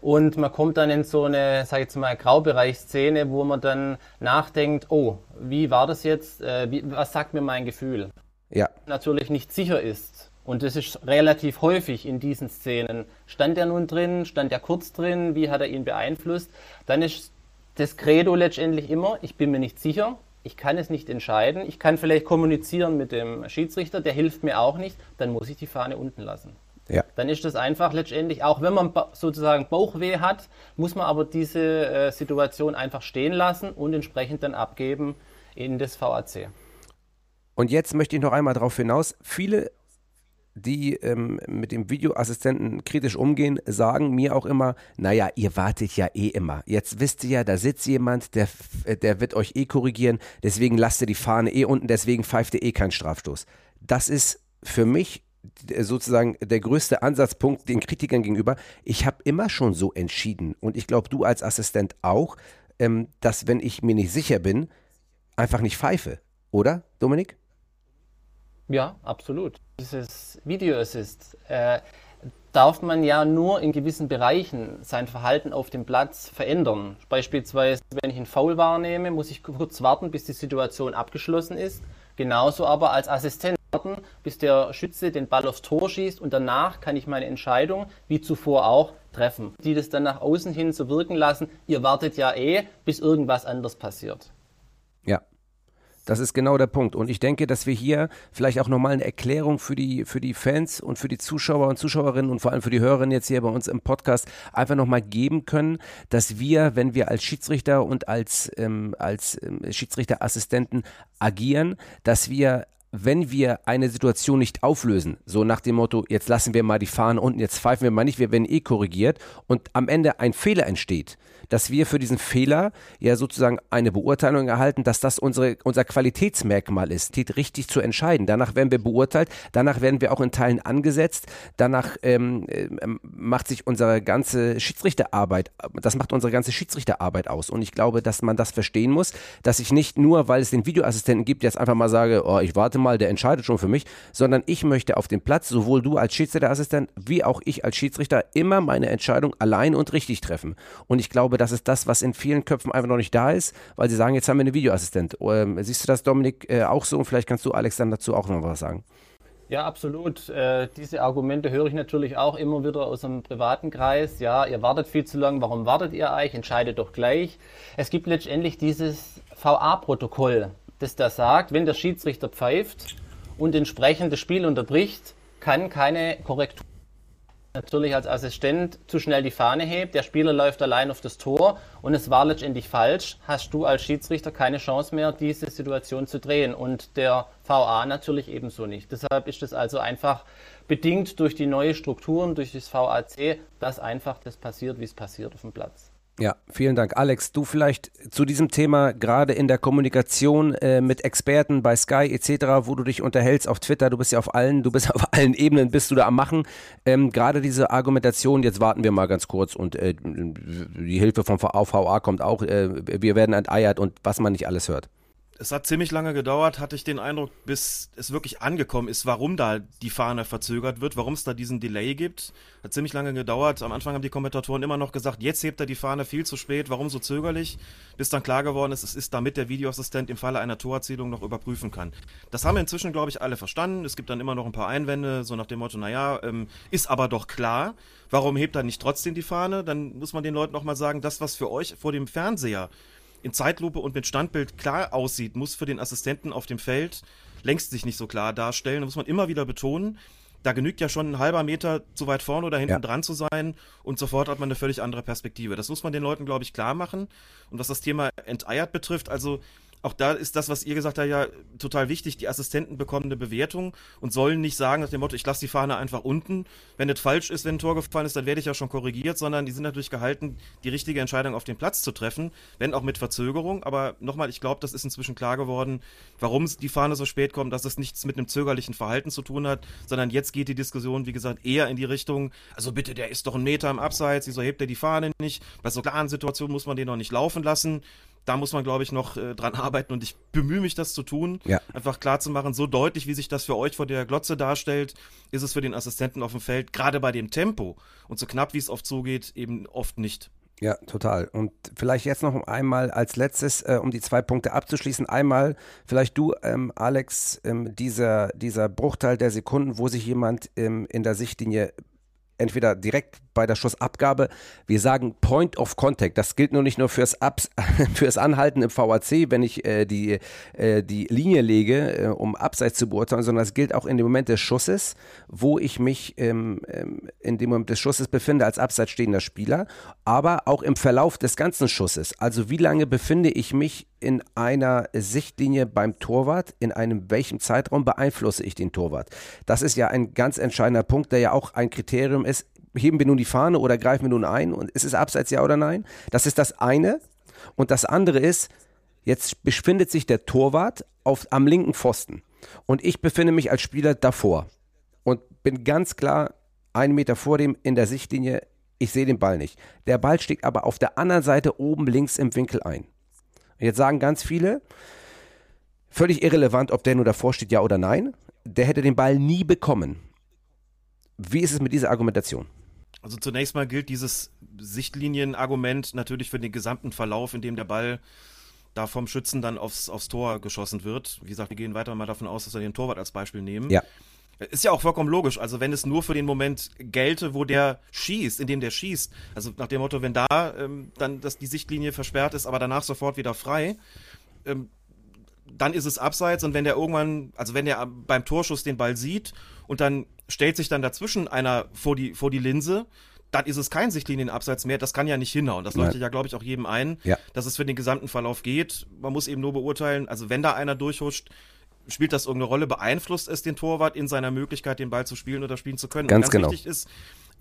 und man kommt dann in so eine, sag ich jetzt mal, Graubereichsszene, wo man dann nachdenkt, oh, wie war das jetzt, äh, wie, was sagt mir mein Gefühl? Ja. Natürlich nicht sicher ist, und das ist relativ häufig in diesen Szenen. Stand er nun drin? Stand er kurz drin? Wie hat er ihn beeinflusst? Dann ist das Credo letztendlich immer, ich bin mir nicht sicher, ich kann es nicht entscheiden, ich kann vielleicht kommunizieren mit dem Schiedsrichter, der hilft mir auch nicht, dann muss ich die Fahne unten lassen. Ja. Dann ist das einfach letztendlich, auch wenn man sozusagen Bauchweh hat, muss man aber diese äh, Situation einfach stehen lassen und entsprechend dann abgeben in das VAC. Und jetzt möchte ich noch einmal darauf hinaus, viele die ähm, mit dem Videoassistenten kritisch umgehen, sagen mir auch immer, naja, ihr wartet ja eh immer. Jetzt wisst ihr ja, da sitzt jemand, der, der wird euch eh korrigieren, deswegen lasst ihr die Fahne eh unten, deswegen pfeift ihr eh keinen Strafstoß. Das ist für mich sozusagen der größte Ansatzpunkt den Kritikern gegenüber. Ich habe immer schon so entschieden und ich glaube, du als Assistent auch, ähm, dass wenn ich mir nicht sicher bin, einfach nicht pfeife. Oder, Dominik? Ja, absolut. Dieses Video Assist äh, darf man ja nur in gewissen Bereichen sein Verhalten auf dem Platz verändern. Beispielsweise, wenn ich einen Foul wahrnehme, muss ich kurz warten, bis die Situation abgeschlossen ist. Genauso aber als Assistent warten, bis der Schütze den Ball aufs Tor schießt und danach kann ich meine Entscheidung, wie zuvor auch, treffen. Die das dann nach außen hin so wirken lassen, ihr wartet ja eh, bis irgendwas anders passiert. Ja, das ist genau der Punkt. Und ich denke, dass wir hier vielleicht auch nochmal eine Erklärung für die, für die Fans und für die Zuschauer und Zuschauerinnen und vor allem für die Hörerinnen jetzt hier bei uns im Podcast einfach nochmal geben können, dass wir, wenn wir als Schiedsrichter und als, ähm, als ähm, Schiedsrichterassistenten agieren, dass wir wenn wir eine Situation nicht auflösen, so nach dem Motto, jetzt lassen wir mal die Fahne unten, jetzt pfeifen wir mal nicht, wir werden eh korrigiert und am Ende ein Fehler entsteht, dass wir für diesen Fehler ja sozusagen eine Beurteilung erhalten, dass das unsere, unser Qualitätsmerkmal ist, richtig zu entscheiden. Danach werden wir beurteilt, danach werden wir auch in Teilen angesetzt, danach ähm, ähm, macht sich unsere ganze Schiedsrichterarbeit, das macht unsere ganze Schiedsrichterarbeit aus. Und ich glaube, dass man das verstehen muss, dass ich nicht nur, weil es den Videoassistenten gibt, jetzt einfach mal sage, oh, ich warte mal, der entscheidet schon für mich, sondern ich möchte auf dem Platz, sowohl du als Schiedsrichterassistent wie auch ich als Schiedsrichter, immer meine Entscheidung allein und richtig treffen. Und ich glaube, das ist das, was in vielen Köpfen einfach noch nicht da ist, weil sie sagen, jetzt haben wir einen Videoassistent. Ähm, siehst du das, Dominik, äh, auch so? Und vielleicht kannst du, Alex, dann dazu auch noch was sagen. Ja, absolut. Äh, diese Argumente höre ich natürlich auch immer wieder aus einem privaten Kreis. Ja, ihr wartet viel zu lang, warum wartet ihr eigentlich? Entscheidet doch gleich. Es gibt letztendlich dieses VA-Protokoll, das da sagt, wenn der Schiedsrichter pfeift und entsprechend das Spiel unterbricht, kann keine Korrektur natürlich als Assistent zu schnell die Fahne hebt, der Spieler läuft allein auf das Tor und es war letztendlich falsch, hast du als Schiedsrichter keine Chance mehr, diese Situation zu drehen und der VA natürlich ebenso nicht. Deshalb ist es also einfach bedingt durch die neue Strukturen, durch das VAC, dass einfach das passiert, wie es passiert auf dem Platz. Ja, vielen Dank. Alex, du vielleicht zu diesem Thema gerade in der Kommunikation äh, mit Experten bei Sky etc., wo du dich unterhältst auf Twitter, du bist ja auf allen, du bist auf allen Ebenen, bist du da am Machen. Ähm, gerade diese Argumentation, jetzt warten wir mal ganz kurz und äh, die Hilfe vom VA kommt auch, äh, wir werden enteiert und was man nicht alles hört. Es hat ziemlich lange gedauert, hatte ich den Eindruck, bis es wirklich angekommen ist, warum da die Fahne verzögert wird, warum es da diesen Delay gibt. Hat ziemlich lange gedauert. Am Anfang haben die Kommentatoren immer noch gesagt, jetzt hebt er die Fahne viel zu spät, warum so zögerlich? Bis dann klar geworden ist, es ist damit der Videoassistent im Falle einer Torerzielung noch überprüfen kann. Das haben inzwischen, glaube ich, alle verstanden. Es gibt dann immer noch ein paar Einwände, so nach dem Motto, naja, ähm, ist aber doch klar. Warum hebt er nicht trotzdem die Fahne? Dann muss man den Leuten noch mal sagen, das, was für euch vor dem Fernseher in Zeitlupe und mit Standbild klar aussieht, muss für den Assistenten auf dem Feld längst sich nicht so klar darstellen. Da muss man immer wieder betonen, da genügt ja schon ein halber Meter zu weit vorne oder hinten ja. dran zu sein und sofort hat man eine völlig andere Perspektive. Das muss man den Leuten, glaube ich, klar machen. Und was das Thema enteiert betrifft, also auch da ist das, was ihr gesagt habt, ja total wichtig. Die Assistenten bekommen eine Bewertung und sollen nicht sagen nach dem Motto, ich lasse die Fahne einfach unten. Wenn es falsch ist, wenn ein Tor gefallen ist, dann werde ich ja schon korrigiert, sondern die sind natürlich gehalten, die richtige Entscheidung auf den Platz zu treffen, wenn auch mit Verzögerung. Aber nochmal, ich glaube, das ist inzwischen klar geworden, warum die Fahne so spät kommt, dass es nichts mit einem zögerlichen Verhalten zu tun hat, sondern jetzt geht die Diskussion, wie gesagt, eher in die Richtung, also bitte, der ist doch ein Meter im Abseits, wieso hebt er die Fahne nicht? Bei so klaren Situationen muss man den noch nicht laufen lassen da muss man, glaube ich, noch äh, dran arbeiten und ich bemühe mich, das zu tun. Ja. Einfach klar zu machen, so deutlich, wie sich das für euch vor der Glotze darstellt, ist es für den Assistenten auf dem Feld, gerade bei dem Tempo und so knapp, wie es oft zugeht, eben oft nicht. Ja, total. Und vielleicht jetzt noch einmal als letztes, äh, um die zwei Punkte abzuschließen. Einmal vielleicht du, ähm, Alex, ähm, dieser, dieser Bruchteil der Sekunden, wo sich jemand ähm, in der Sichtlinie entweder direkt bei der Schussabgabe. Wir sagen Point of Contact. Das gilt nur nicht nur fürs, Abs fürs Anhalten im VAC, wenn ich äh, die, äh, die Linie lege, äh, um Abseits zu beurteilen, sondern es gilt auch in dem Moment des Schusses, wo ich mich ähm, ähm, in dem Moment des Schusses befinde als abseits stehender Spieler, aber auch im Verlauf des ganzen Schusses. Also wie lange befinde ich mich in einer Sichtlinie beim Torwart, in einem welchem Zeitraum beeinflusse ich den Torwart. Das ist ja ein ganz entscheidender Punkt, der ja auch ein Kriterium ist. Heben wir nun die Fahne oder greifen wir nun ein? Und ist es abseits ja oder nein? Das ist das eine. Und das andere ist, jetzt befindet sich der Torwart auf, am linken Pfosten. Und ich befinde mich als Spieler davor. Und bin ganz klar einen Meter vor dem in der Sichtlinie. Ich sehe den Ball nicht. Der Ball steht aber auf der anderen Seite oben links im Winkel ein. Jetzt sagen ganz viele, völlig irrelevant, ob der nur davor steht, ja oder nein, der hätte den Ball nie bekommen. Wie ist es mit dieser Argumentation? Also zunächst mal gilt dieses Sichtlinienargument natürlich für den gesamten Verlauf, in dem der Ball da vom Schützen dann aufs, aufs Tor geschossen wird. Wie gesagt, wir gehen weiter mal davon aus, dass wir den Torwart als Beispiel nehmen. Ja. Ist ja auch vollkommen logisch. Also wenn es nur für den Moment gelte, wo der schießt, in dem der schießt, also nach dem Motto, wenn da ähm, dann dass die Sichtlinie versperrt ist, aber danach sofort wieder frei, ähm, dann ist es abseits und wenn der irgendwann, also wenn der beim Torschuss den Ball sieht und dann stellt sich dann dazwischen einer vor die, vor die Linse, dann ist es kein Sichtlinienabseits mehr. Das kann ja nicht hinhauen. Das leuchtet ja, glaube ich, auch jedem ein, ja. dass es für den gesamten Verlauf geht. Man muss eben nur beurteilen, also wenn da einer durchhuscht, spielt das irgendeine Rolle? Beeinflusst es den Torwart in seiner Möglichkeit, den Ball zu spielen oder spielen zu können? Ganz, ganz genau. wichtig ist,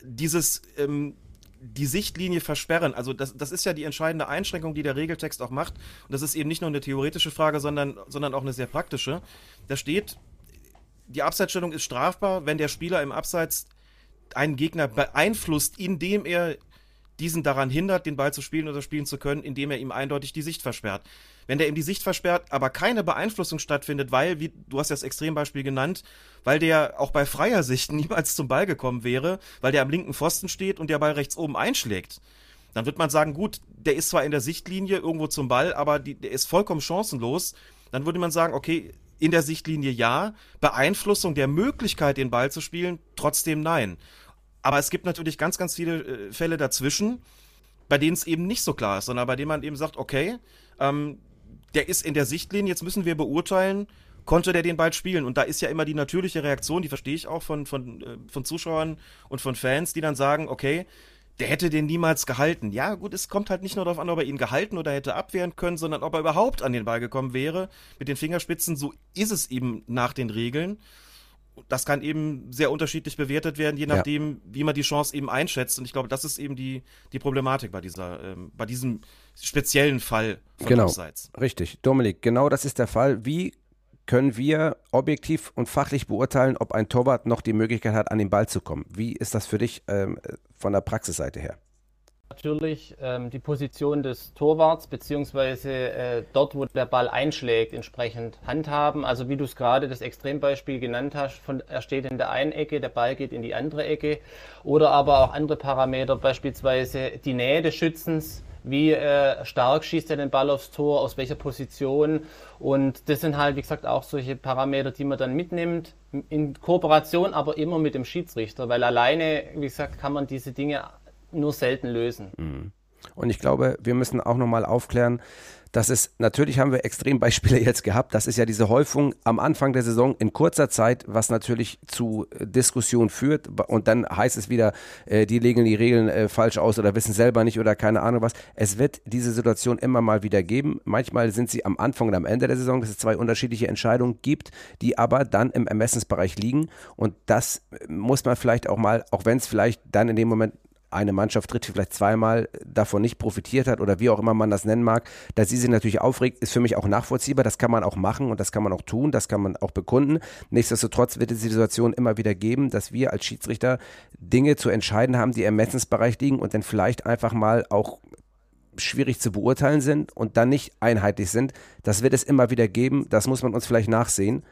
dieses ähm, die Sichtlinie versperren. Also das, das ist ja die entscheidende Einschränkung, die der Regeltext auch macht. Und das ist eben nicht nur eine theoretische Frage, sondern, sondern auch eine sehr praktische. Da steht, die Abseitsstellung ist strafbar, wenn der Spieler im Abseits einen Gegner beeinflusst, indem er diesen daran hindert, den Ball zu spielen oder spielen zu können, indem er ihm eindeutig die Sicht versperrt. Wenn der ihm die Sicht versperrt, aber keine Beeinflussung stattfindet, weil, wie du hast das Extrembeispiel genannt, weil der auch bei freier Sicht niemals zum Ball gekommen wäre, weil der am linken Pfosten steht und der Ball rechts oben einschlägt, dann wird man sagen, gut, der ist zwar in der Sichtlinie irgendwo zum Ball, aber die, der ist vollkommen chancenlos. Dann würde man sagen, okay, in der Sichtlinie ja, Beeinflussung der Möglichkeit, den Ball zu spielen, trotzdem nein. Aber es gibt natürlich ganz, ganz viele äh, Fälle dazwischen, bei denen es eben nicht so klar ist, sondern bei denen man eben sagt, okay, ähm, der ist in der Sichtlinie, jetzt müssen wir beurteilen, konnte der den Ball spielen? Und da ist ja immer die natürliche Reaktion, die verstehe ich auch von, von, äh, von Zuschauern und von Fans, die dann sagen, okay, der hätte den niemals gehalten. Ja, gut, es kommt halt nicht nur darauf an, ob er ihn gehalten oder hätte abwehren können, sondern ob er überhaupt an den Ball gekommen wäre mit den Fingerspitzen. So ist es eben nach den Regeln. Das kann eben sehr unterschiedlich bewertet werden, je nachdem, ja. wie man die Chance eben einschätzt. Und ich glaube, das ist eben die, die Problematik bei dieser, ähm, bei diesem speziellen Fall von genau, Abseits. Richtig, Dominik, genau das ist der Fall. Wie können wir objektiv und fachlich beurteilen, ob ein Torwart noch die Möglichkeit hat, an den Ball zu kommen? Wie ist das für dich ähm, von der Praxisseite her? natürlich ähm, die Position des Torwarts beziehungsweise äh, dort, wo der Ball einschlägt, entsprechend handhaben. Also wie du es gerade das Extrembeispiel genannt hast, von, er steht in der einen Ecke, der Ball geht in die andere Ecke. Oder aber auch andere Parameter, beispielsweise die Nähe des Schützens, wie äh, stark schießt er den Ball aufs Tor, aus welcher Position. Und das sind halt, wie gesagt, auch solche Parameter, die man dann mitnimmt, in Kooperation, aber immer mit dem Schiedsrichter, weil alleine, wie gesagt, kann man diese Dinge nur selten lösen. Mhm. Und ich glaube, wir müssen auch nochmal aufklären, dass es, natürlich haben wir Extrembeispiele jetzt gehabt, das ist ja diese Häufung am Anfang der Saison in kurzer Zeit, was natürlich zu äh, Diskussion führt und dann heißt es wieder, äh, die legen die Regeln äh, falsch aus oder wissen selber nicht oder keine Ahnung was. Es wird diese Situation immer mal wieder geben. Manchmal sind sie am Anfang und am Ende der Saison, dass es zwei unterschiedliche Entscheidungen gibt, die aber dann im Ermessensbereich liegen und das muss man vielleicht auch mal, auch wenn es vielleicht dann in dem Moment eine Mannschaft tritt, die vielleicht zweimal davon nicht profitiert hat oder wie auch immer man das nennen mag, dass sie sich natürlich aufregt, ist für mich auch nachvollziehbar. Das kann man auch machen und das kann man auch tun, das kann man auch bekunden. Nichtsdestotrotz wird es die Situation immer wieder geben, dass wir als Schiedsrichter Dinge zu entscheiden haben, die im Ermessensbereich liegen und dann vielleicht einfach mal auch schwierig zu beurteilen sind und dann nicht einheitlich sind. Das wird es immer wieder geben. Das muss man uns vielleicht nachsehen.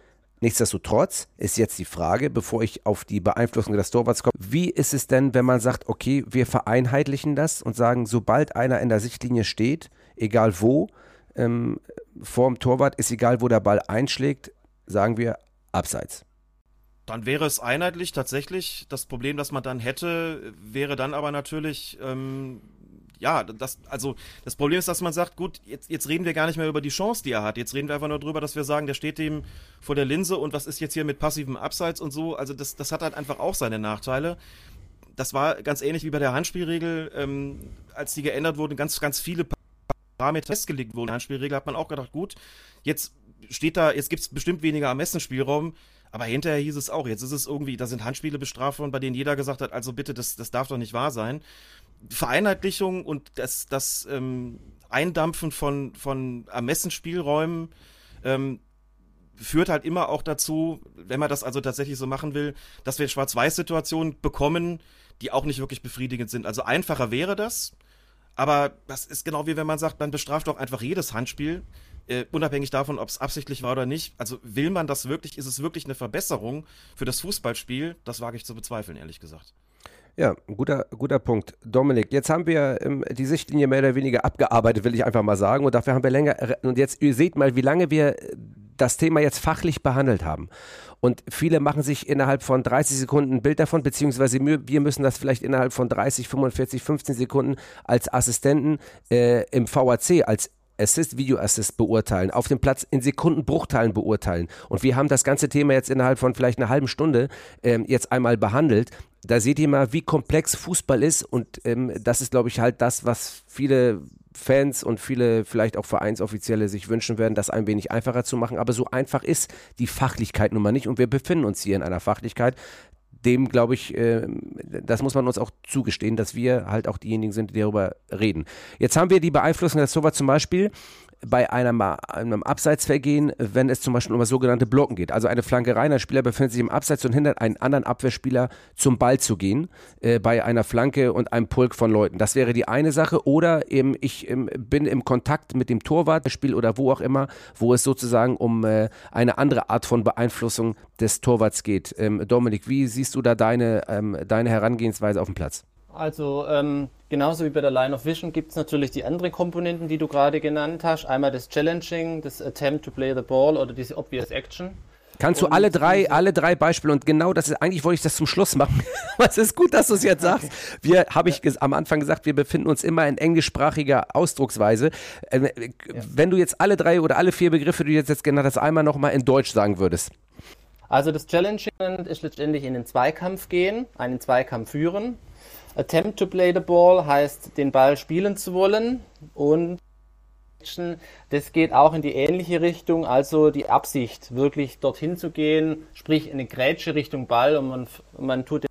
Nichtsdestotrotz ist jetzt die Frage, bevor ich auf die Beeinflussung des Torwarts komme, wie ist es denn, wenn man sagt, okay, wir vereinheitlichen das und sagen, sobald einer in der Sichtlinie steht, egal wo, ähm, vorm Torwart ist egal, wo der Ball einschlägt, sagen wir abseits. Dann wäre es einheitlich tatsächlich. Das Problem, das man dann hätte, wäre dann aber natürlich, ähm, ja, das, also das Problem ist, dass man sagt, gut, jetzt, jetzt reden wir gar nicht mehr über die Chance, die er hat. Jetzt reden wir einfach nur drüber, dass wir sagen, der steht dem vor der Linse und was ist jetzt hier mit passivem Abseits und so. Also das, das hat halt einfach auch seine Nachteile. Das war ganz ähnlich wie bei der Handspielregel, ähm, als die geändert wurden, ganz, ganz viele Parameter festgelegt wurden. Der Handspielregel hat man auch gedacht, gut, jetzt steht da, jetzt gibt es bestimmt weniger Ermessensspielraum. Aber hinterher hieß es auch, jetzt ist es irgendwie, da sind Handspiele bestraft worden, bei denen jeder gesagt hat, also bitte, das, das darf doch nicht wahr sein. Vereinheitlichung und das, das ähm, Eindampfen von, von Ermessensspielräumen ähm, führt halt immer auch dazu, wenn man das also tatsächlich so machen will, dass wir Schwarz-Weiß-Situationen bekommen, die auch nicht wirklich befriedigend sind. Also einfacher wäre das, aber das ist genau wie wenn man sagt, man bestraft doch einfach jedes Handspiel, äh, unabhängig davon, ob es absichtlich war oder nicht. Also will man das wirklich, ist es wirklich eine Verbesserung für das Fußballspiel? Das wage ich zu bezweifeln, ehrlich gesagt. Ja, guter, guter Punkt. Dominik, jetzt haben wir ähm, die Sichtlinie mehr oder weniger abgearbeitet, will ich einfach mal sagen. Und dafür haben wir länger, und jetzt, ihr seht mal, wie lange wir das Thema jetzt fachlich behandelt haben. Und viele machen sich innerhalb von 30 Sekunden ein Bild davon, beziehungsweise wir müssen das vielleicht innerhalb von 30, 45, 15 Sekunden als Assistenten äh, im VAC, als Assist, Video Assist beurteilen, auf dem Platz in Sekundenbruchteilen beurteilen. Und wir haben das ganze Thema jetzt innerhalb von vielleicht einer halben Stunde ähm, jetzt einmal behandelt. Da seht ihr mal, wie komplex Fußball ist. Und ähm, das ist, glaube ich, halt das, was viele Fans und viele vielleicht auch Vereinsoffizielle sich wünschen werden, das ein wenig einfacher zu machen. Aber so einfach ist die Fachlichkeit nun mal nicht. Und wir befinden uns hier in einer Fachlichkeit, dem glaube ich, äh, das muss man uns auch zugestehen, dass wir halt auch diejenigen sind, die darüber reden. Jetzt haben wir die Beeinflussung des Torwarts zum Beispiel bei einem, einem Abseitsvergehen, wenn es zum Beispiel um sogenannte Blocken geht. Also eine Flanke rein, ein Spieler befindet sich im Abseits und hindert einen anderen Abwehrspieler zum Ball zu gehen, äh, bei einer Flanke und einem Pulk von Leuten. Das wäre die eine Sache. Oder eben ich ähm, bin im Kontakt mit dem Torwart, Spiel oder wo auch immer, wo es sozusagen um äh, eine andere Art von Beeinflussung des Torwarts geht. Ähm, Dominik, wie siehst du da deine, ähm, deine Herangehensweise auf dem Platz? Also ähm, genauso wie bei der Line of Vision gibt es natürlich die anderen Komponenten, die du gerade genannt hast. Einmal das Challenging, das Attempt to play the ball oder diese Obvious Action. Kannst du alle drei, alle drei Beispiele und genau das ist, eigentlich wollte ich das zum Schluss machen. Es ist gut, dass du es jetzt sagst. Wir, habe ich am Anfang gesagt, wir befinden uns immer in englischsprachiger Ausdrucksweise. Äh, ja. Wenn du jetzt alle drei oder alle vier Begriffe, die du jetzt genannt hast, einmal nochmal in Deutsch sagen würdest. Also das Challenging ist letztendlich in den Zweikampf gehen, einen Zweikampf führen. Attempt to play the ball heißt, den Ball spielen zu wollen und das geht auch in die ähnliche Richtung, also die Absicht, wirklich dorthin zu gehen, sprich eine Grätsche Richtung Ball und man, man tut den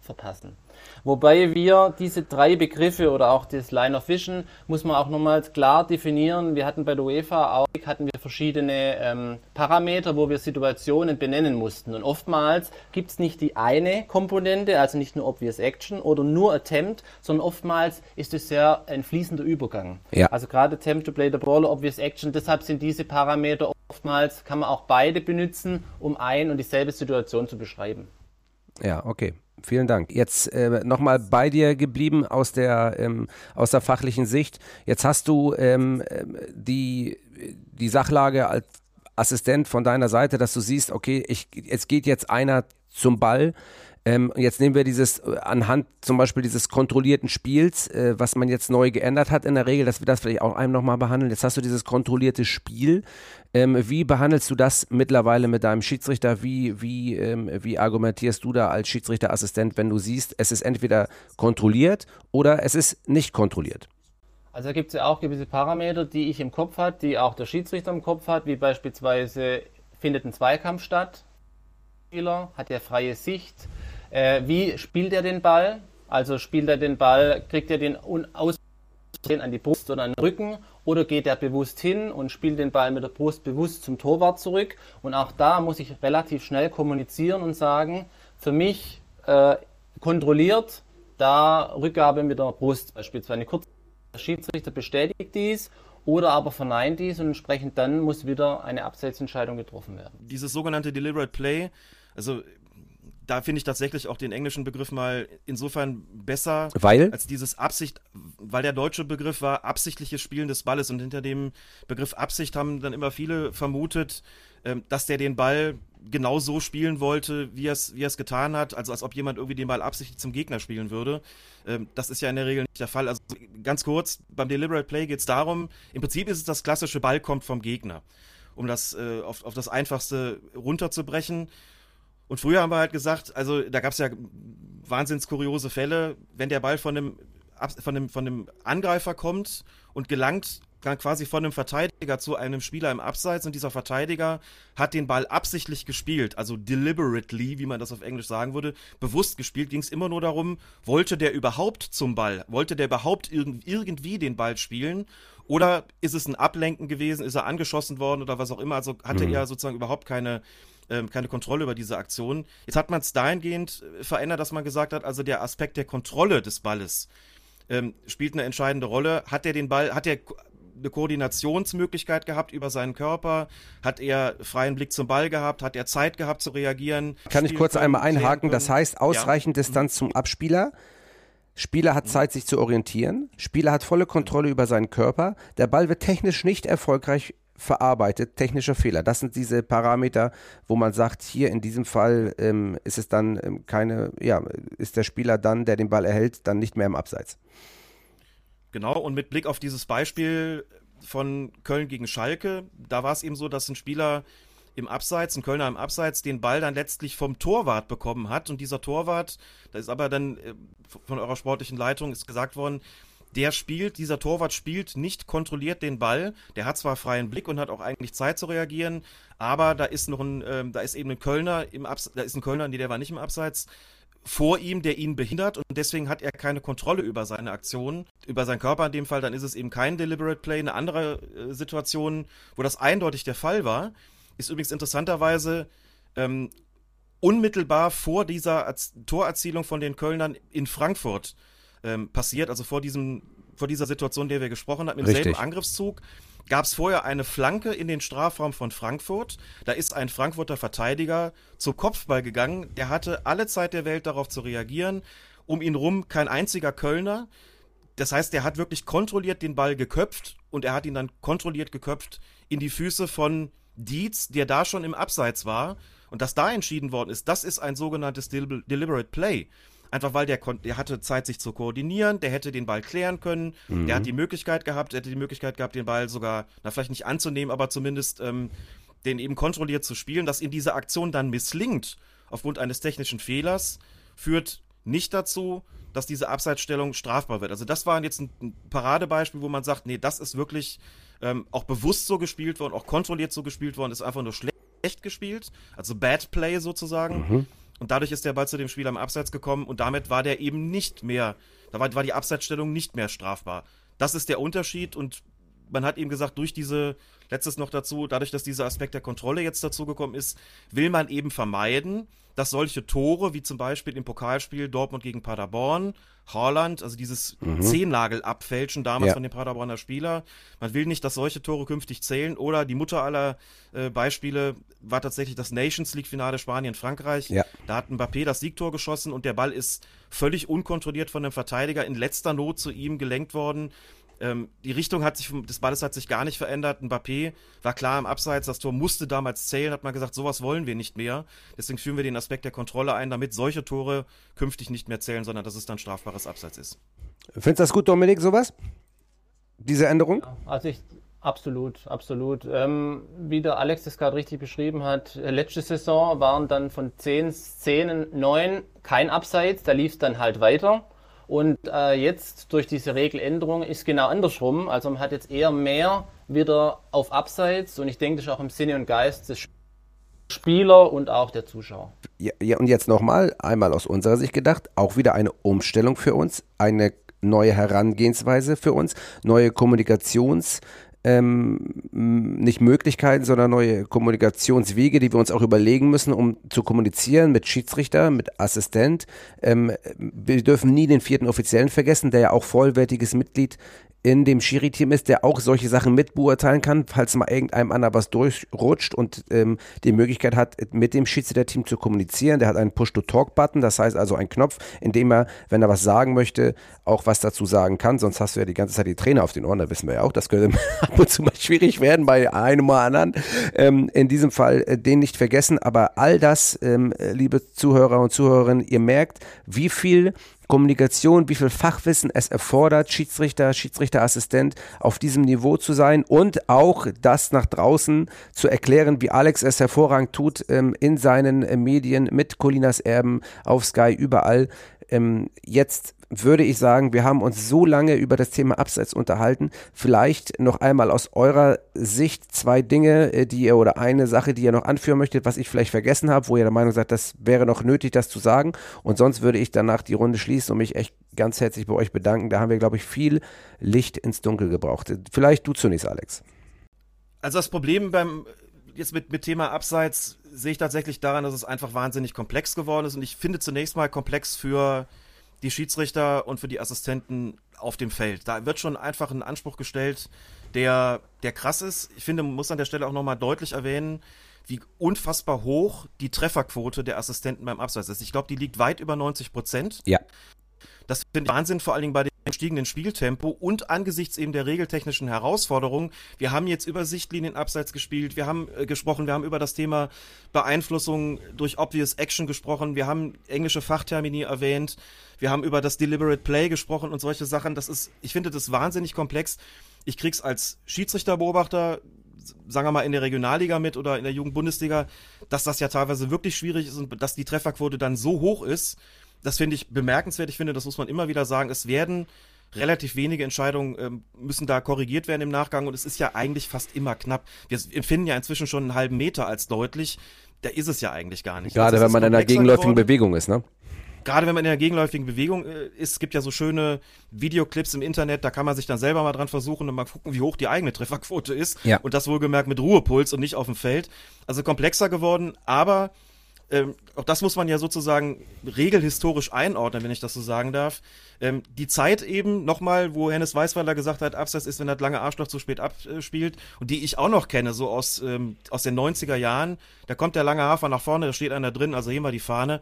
verpassen. Wobei wir diese drei Begriffe oder auch das Line of Vision muss man auch nochmals klar definieren. Wir hatten bei der UEFA auch hatten wir verschiedene ähm, Parameter, wo wir Situationen benennen mussten. Und oftmals gibt es nicht die eine Komponente, also nicht nur Obvious Action oder nur Attempt, sondern oftmals ist es sehr ein fließender Übergang. Ja. Also gerade Attempt to play the ball, Obvious Action, deshalb sind diese Parameter oftmals, kann man auch beide benutzen, um ein und dieselbe Situation zu beschreiben. Ja, okay. Vielen Dank. Jetzt äh, nochmal bei dir geblieben aus der, ähm, aus der fachlichen Sicht. Jetzt hast du ähm, die, die Sachlage als Assistent von deiner Seite, dass du siehst, okay, ich, es geht jetzt einer zum Ball. Ähm, jetzt nehmen wir dieses äh, anhand zum Beispiel dieses kontrollierten Spiels, äh, was man jetzt neu geändert hat in der Regel, dass wir das vielleicht auch einem nochmal behandeln. Jetzt hast du dieses kontrollierte Spiel. Ähm, wie behandelst du das mittlerweile mit deinem Schiedsrichter? Wie, wie, ähm, wie argumentierst du da als Schiedsrichterassistent, wenn du siehst, es ist entweder kontrolliert oder es ist nicht kontrolliert? Also da gibt es ja auch gewisse Parameter, die ich im Kopf habe, die auch der Schiedsrichter im Kopf hat, wie beispielsweise findet ein Zweikampf statt, Spieler, hat er freie Sicht, äh, wie spielt er den Ball? Also spielt er den Ball, kriegt er den aus an die Brust oder an den Rücken oder geht er bewusst hin und spielt den Ball mit der Brust bewusst zum Torwart zurück? Und auch da muss ich relativ schnell kommunizieren und sagen, für mich äh, kontrolliert, da Rückgabe mit der Brust beispielsweise. Eine kurze Schiedsrichter bestätigt dies oder aber verneint dies und entsprechend dann muss wieder eine Abseitsentscheidung getroffen werden. Dieses sogenannte Deliberate Play, also da finde ich tatsächlich auch den englischen Begriff mal insofern besser weil? als dieses Absicht, weil der deutsche Begriff war absichtliches Spielen des Balles und hinter dem Begriff Absicht haben dann immer viele vermutet, ähm, dass der den Ball genau so spielen wollte, wie er es wie getan hat, also als ob jemand irgendwie den Ball absichtlich zum Gegner spielen würde. Ähm, das ist ja in der Regel nicht der Fall. Also ganz kurz, beim Deliberate Play geht es darum, im Prinzip ist es das klassische Ball kommt vom Gegner, um das äh, auf, auf das Einfachste runterzubrechen. Und früher haben wir halt gesagt, also da gab es ja wahnsinns kuriose Fälle, wenn der Ball von einem, von, einem, von einem Angreifer kommt und gelangt quasi von einem Verteidiger zu einem Spieler im Abseits und dieser Verteidiger hat den Ball absichtlich gespielt, also deliberately, wie man das auf Englisch sagen würde, bewusst gespielt, ging es immer nur darum, wollte der überhaupt zum Ball, wollte der überhaupt irg irgendwie den Ball spielen oder ist es ein Ablenken gewesen, ist er angeschossen worden oder was auch immer, also hatte mhm. er sozusagen überhaupt keine ähm, keine Kontrolle über diese Aktion. Jetzt hat man es dahingehend äh, verändert, dass man gesagt hat, also der Aspekt der Kontrolle des Balles ähm, spielt eine entscheidende Rolle. Hat er den Ball, hat er eine Koordinationsmöglichkeit gehabt über seinen Körper? Hat er freien Blick zum Ball gehabt? Hat er Zeit gehabt zu reagieren? Kann ich kurz einmal einhaken? Das heißt, ausreichend ja. Distanz zum Abspieler. Spieler hat Zeit, sich zu orientieren. Spieler hat volle Kontrolle über seinen Körper. Der Ball wird technisch nicht erfolgreich verarbeitet, technischer Fehler. Das sind diese Parameter, wo man sagt, hier in diesem Fall ähm, ist es dann ähm, keine, ja, ist der Spieler dann, der den Ball erhält, dann nicht mehr im Abseits. Genau, und mit Blick auf dieses Beispiel von Köln gegen Schalke, da war es eben so, dass ein Spieler im Abseits, ein Kölner im Abseits, den Ball dann letztlich vom Torwart bekommen hat. Und dieser Torwart, da ist aber dann äh, von eurer sportlichen Leitung ist gesagt worden, der spielt, dieser Torwart spielt nicht kontrolliert den Ball. Der hat zwar freien Blick und hat auch eigentlich Zeit zu reagieren, aber da ist noch ein, ähm, da ist eben ein Kölner im Abseits, da ist ein Kölner, nee, der war nicht im Abseits, vor ihm, der ihn behindert und deswegen hat er keine Kontrolle über seine Aktionen, über seinen Körper in dem Fall, dann ist es eben kein Deliberate Play. Eine andere äh, Situation, wo das eindeutig der Fall war, ist übrigens interessanterweise ähm, unmittelbar vor dieser Torerzielung von den Kölnern in Frankfurt ähm, passiert, also vor diesem, vor dieser Situation, der wir gesprochen haben, im Richtig. selben Angriffszug gab es vorher eine Flanke in den Strafraum von Frankfurt. Da ist ein Frankfurter Verteidiger zum Kopfball gegangen. Der hatte alle Zeit der Welt darauf zu reagieren. Um ihn rum kein einziger Kölner. Das heißt, der hat wirklich kontrolliert den Ball geköpft und er hat ihn dann kontrolliert geköpft in die Füße von Dietz, der da schon im Abseits war. Und dass da entschieden worden ist, das ist ein sogenanntes Deliberate Play. Einfach weil der, der hatte Zeit, sich zu koordinieren, der hätte den Ball klären können, mhm. der hat die Möglichkeit gehabt, hätte die Möglichkeit gehabt, den Ball sogar, na vielleicht nicht anzunehmen, aber zumindest ähm, den eben kontrolliert zu spielen. Dass ihm diese Aktion dann misslingt, aufgrund eines technischen Fehlers, führt nicht dazu, dass diese Abseitsstellung strafbar wird. Also das war jetzt ein Paradebeispiel, wo man sagt, nee, das ist wirklich ähm, auch bewusst so gespielt worden, auch kontrolliert so gespielt worden, ist einfach nur schlecht gespielt, also Bad Play sozusagen. Mhm. Und dadurch ist der Ball zu dem Spieler im Abseits gekommen und damit war der eben nicht mehr, da war, war die Abseitsstellung nicht mehr strafbar. Das ist der Unterschied und man hat eben gesagt, durch diese, letztes noch dazu, dadurch, dass dieser Aspekt der Kontrolle jetzt dazugekommen ist, will man eben vermeiden, dass solche Tore, wie zum Beispiel im Pokalspiel Dortmund gegen Paderborn, Haaland, also dieses mhm. Zehennagel abfälschen damals ja. von dem Paderborner Spieler. Man will nicht, dass solche Tore künftig zählen. Oder die Mutter aller äh, Beispiele war tatsächlich das Nations League Finale Spanien-Frankreich. Ja. Da hat Mbappé das Siegtor geschossen und der Ball ist völlig unkontrolliert von dem Verteidiger in letzter Not zu ihm gelenkt worden. Ähm, die Richtung hat sich des Balles hat sich gar nicht verändert. Mbappé war klar im Abseits, das Tor musste damals zählen, hat man gesagt, sowas wollen wir nicht mehr. Deswegen führen wir den Aspekt der Kontrolle ein, damit solche Tore künftig nicht mehr zählen, sondern dass es dann strafbares Abseits ist. Findest du das gut, Dominik, sowas? Diese Änderung? Ja, also ich Absolut, absolut. Ähm, wie der Alex das gerade richtig beschrieben hat, letzte Saison waren dann von zehn Szenen neun kein Abseits, da lief es dann halt weiter. Und äh, jetzt durch diese Regeländerung ist genau andersrum. Also man hat jetzt eher mehr wieder auf Abseits und ich denke, das ist auch im Sinne und Geist des Spieler und auch der Zuschauer. Ja, ja und jetzt nochmal, einmal aus unserer Sicht gedacht, auch wieder eine Umstellung für uns, eine neue Herangehensweise für uns, neue Kommunikations- ähm, nicht Möglichkeiten, sondern neue Kommunikationswege, die wir uns auch überlegen müssen, um zu kommunizieren mit Schiedsrichter, mit Assistent. Ähm, wir dürfen nie den vierten Offiziellen vergessen, der ja auch vollwertiges Mitglied in dem Schiri-Team ist, der auch solche Sachen mit beurteilen kann, falls mal irgendeinem anderen was durchrutscht und ähm, die Möglichkeit hat, mit dem Schiedsrichter-Team zu kommunizieren. Der hat einen Push-to-Talk-Button, das heißt also einen Knopf, in dem er, wenn er was sagen möchte, auch was dazu sagen kann. Sonst hast du ja die ganze Zeit die Trainer auf den Ohren, da wissen wir ja auch. Das könnte ab und zu mal schwierig werden bei einem oder anderen. Ähm, in diesem Fall äh, den nicht vergessen, aber all das, ähm, liebe Zuhörer und Zuhörerinnen, ihr merkt, wie viel Kommunikation, wie viel Fachwissen es erfordert, Schiedsrichter, Schiedsrichterassistent auf diesem Niveau zu sein und auch das nach draußen zu erklären, wie Alex es hervorragend tut ähm, in seinen äh, Medien mit Colinas Erben auf Sky überall. Ähm, jetzt würde ich sagen, wir haben uns so lange über das Thema Abseits unterhalten. Vielleicht noch einmal aus eurer Sicht zwei Dinge, äh, die ihr oder eine Sache, die ihr noch anführen möchtet, was ich vielleicht vergessen habe, wo ihr der Meinung seid, das wäre noch nötig, das zu sagen. Und sonst würde ich danach die Runde schließen und mich echt ganz herzlich bei euch bedanken. Da haben wir, glaube ich, viel Licht ins Dunkel gebraucht. Vielleicht du zunächst, Alex. Also das Problem beim jetzt mit, mit Thema Abseits sehe ich tatsächlich daran, dass es einfach wahnsinnig komplex geworden ist. Und ich finde zunächst mal komplex für die Schiedsrichter und für die Assistenten auf dem Feld. Da wird schon einfach ein Anspruch gestellt, der, der krass ist. Ich finde, man muss an der Stelle auch nochmal deutlich erwähnen, wie unfassbar hoch die Trefferquote der Assistenten beim Abseits ist. Ich glaube, die liegt weit über 90 Prozent. Ja. Das finde ich Wahnsinn, vor allen Dingen bei dem gestiegenen Spieltempo und angesichts eben der regeltechnischen Herausforderungen. Wir haben jetzt über Sichtlinien abseits gespielt, wir haben äh, gesprochen, wir haben über das Thema Beeinflussung durch Obvious Action gesprochen, wir haben englische Fachtermini erwähnt, wir haben über das Deliberate Play gesprochen und solche Sachen. Das ist, ich finde das wahnsinnig komplex. Ich krieg's als Schiedsrichterbeobachter sagen wir mal in der Regionalliga mit oder in der Jugendbundesliga, dass das ja teilweise wirklich schwierig ist und dass die Trefferquote dann so hoch ist, das finde ich bemerkenswert. Ich finde, das muss man immer wieder sagen. Es werden relativ wenige Entscheidungen ähm, müssen da korrigiert werden im Nachgang und es ist ja eigentlich fast immer knapp. Wir empfinden ja inzwischen schon einen halben Meter als deutlich. Da ist es ja eigentlich gar nicht. Gerade also wenn man in einer gegenläufigen geworden. Bewegung ist, ne? Gerade wenn man in einer gegenläufigen Bewegung äh, ist, es gibt ja so schöne Videoclips im Internet, da kann man sich dann selber mal dran versuchen und mal gucken, wie hoch die eigene Trefferquote ist. Ja. Und das wohlgemerkt mit Ruhepuls und nicht auf dem Feld. Also komplexer geworden, aber ähm, auch das muss man ja sozusagen regelhistorisch einordnen, wenn ich das so sagen darf. Ähm, die Zeit eben nochmal, wo Hennes Weißweiler gesagt hat, Abseits ist, wenn das lange Arschloch zu spät abspielt und die ich auch noch kenne, so aus, ähm, aus den 90er Jahren. Da kommt der lange Hafer nach vorne, da steht einer drin, also hier mal die Fahne.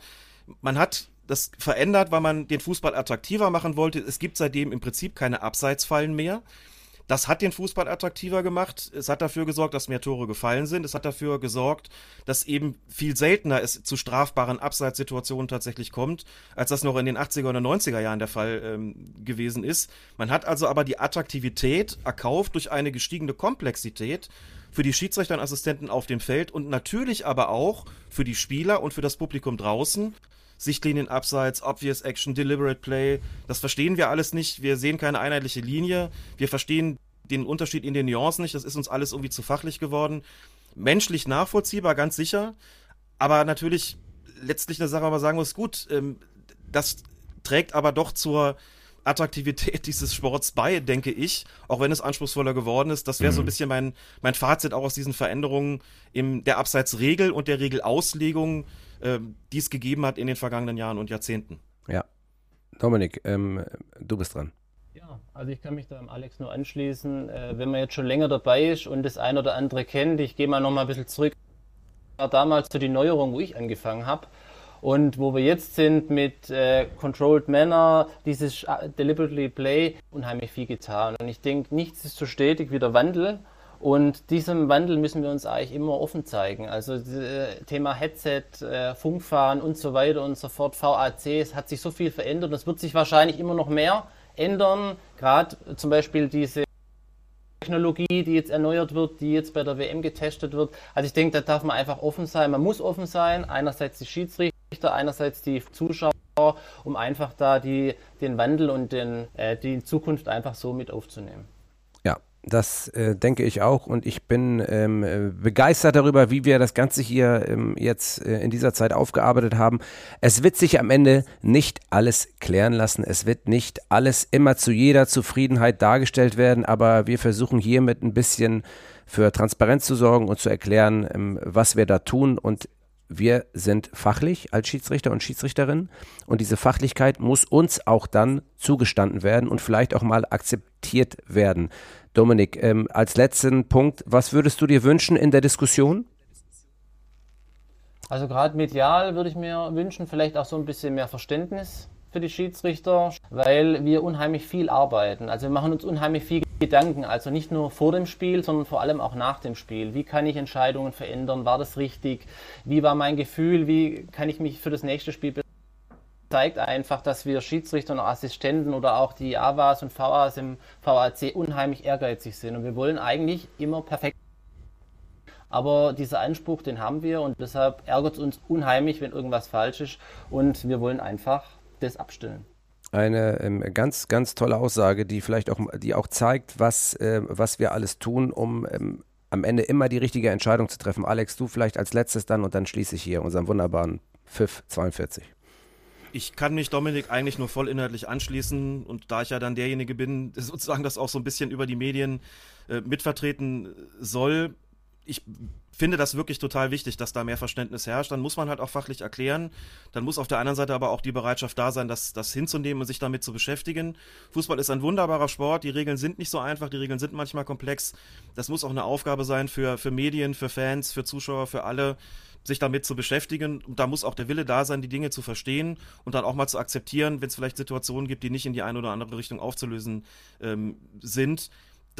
Man hat das verändert, weil man den Fußball attraktiver machen wollte. Es gibt seitdem im Prinzip keine Abseitsfallen mehr. Das hat den Fußball attraktiver gemacht. Es hat dafür gesorgt, dass mehr Tore gefallen sind. Es hat dafür gesorgt, dass eben viel seltener es zu strafbaren Abseitssituationen tatsächlich kommt, als das noch in den 80er oder 90er Jahren der Fall ähm, gewesen ist. Man hat also aber die Attraktivität erkauft durch eine gestiegene Komplexität für die Schiedsrichter und Assistenten auf dem Feld und natürlich aber auch für die Spieler und für das Publikum draußen, Sichtlinien abseits, Obvious Action, Deliberate Play. Das verstehen wir alles nicht. Wir sehen keine einheitliche Linie. Wir verstehen den Unterschied in den Nuancen nicht. Das ist uns alles irgendwie zu fachlich geworden. Menschlich nachvollziehbar, ganz sicher. Aber natürlich letztlich eine Sache aber sagen muss, gut, ähm, das trägt aber doch zur Attraktivität dieses Sports bei, denke ich, auch wenn es anspruchsvoller geworden ist. Das wäre mhm. so ein mhm. bisschen mein, mein Fazit auch aus diesen Veränderungen in der Abseitsregel und der Regelauslegung, äh, die es gegeben hat in den vergangenen Jahren und Jahrzehnten. Ja. Dominik, ähm, du bist dran. Ja, also ich kann mich da am Alex nur anschließen. Äh, wenn man jetzt schon länger dabei ist und das ein oder andere kennt, ich gehe mal noch mal ein bisschen zurück. War damals zu so die Neuerung, wo ich angefangen habe. Und wo wir jetzt sind mit äh, Controlled Manner, dieses äh, Deliberately Play, unheimlich viel getan. Und ich denke, nichts ist so stetig wie der Wandel. Und diesem Wandel müssen wir uns eigentlich immer offen zeigen. Also äh, Thema Headset, äh, Funkfahren und so weiter und so fort, VAC, es hat sich so viel verändert. Es wird sich wahrscheinlich immer noch mehr ändern. Gerade zum Beispiel diese Technologie, die jetzt erneuert wird, die jetzt bei der WM getestet wird. Also ich denke, da darf man einfach offen sein. Man muss offen sein. Einerseits die Schiedsrichter einerseits die Zuschauer, um einfach da die, den Wandel und den, äh, die Zukunft einfach so mit aufzunehmen. Das äh, denke ich auch und ich bin ähm, äh, begeistert darüber, wie wir das Ganze hier ähm, jetzt äh, in dieser Zeit aufgearbeitet haben. Es wird sich am Ende nicht alles klären lassen. Es wird nicht alles immer zu jeder Zufriedenheit dargestellt werden, aber wir versuchen hiermit ein bisschen für Transparenz zu sorgen und zu erklären, ähm, was wir da tun und wir sind fachlich als Schiedsrichter und Schiedsrichterin und diese Fachlichkeit muss uns auch dann zugestanden werden und vielleicht auch mal akzeptiert werden. Dominik, ähm, als letzten Punkt, was würdest du dir wünschen in der Diskussion? Also gerade medial würde ich mir wünschen, vielleicht auch so ein bisschen mehr Verständnis für die Schiedsrichter, weil wir unheimlich viel arbeiten. Also wir machen uns unheimlich viel Gedanken, also nicht nur vor dem Spiel, sondern vor allem auch nach dem Spiel. Wie kann ich Entscheidungen verändern? War das richtig? Wie war mein Gefühl? Wie kann ich mich für das nächste Spiel zeigt einfach, dass wir Schiedsrichter und Assistenten oder auch die AWAs und VAs im VAC unheimlich ehrgeizig sind und wir wollen eigentlich immer perfekt. Aber dieser Anspruch, den haben wir und deshalb ärgert es uns unheimlich, wenn irgendwas falsch ist und wir wollen einfach das abstellen. Eine ähm, ganz, ganz tolle Aussage, die vielleicht auch, die auch zeigt, was, äh, was wir alles tun, um ähm, am Ende immer die richtige Entscheidung zu treffen. Alex, du vielleicht als letztes dann und dann schließe ich hier unseren wunderbaren Pfiff 42. Ich kann mich Dominik eigentlich nur voll inhaltlich anschließen und da ich ja dann derjenige bin, sozusagen das auch so ein bisschen über die Medien äh, mitvertreten soll, ich finde das wirklich total wichtig, dass da mehr Verständnis herrscht. Dann muss man halt auch fachlich erklären. Dann muss auf der anderen Seite aber auch die Bereitschaft da sein, das, das hinzunehmen und sich damit zu beschäftigen. Fußball ist ein wunderbarer Sport. Die Regeln sind nicht so einfach. Die Regeln sind manchmal komplex. Das muss auch eine Aufgabe sein für, für Medien, für Fans, für Zuschauer, für alle sich damit zu beschäftigen. Und da muss auch der Wille da sein, die Dinge zu verstehen und dann auch mal zu akzeptieren, wenn es vielleicht Situationen gibt, die nicht in die eine oder andere Richtung aufzulösen ähm, sind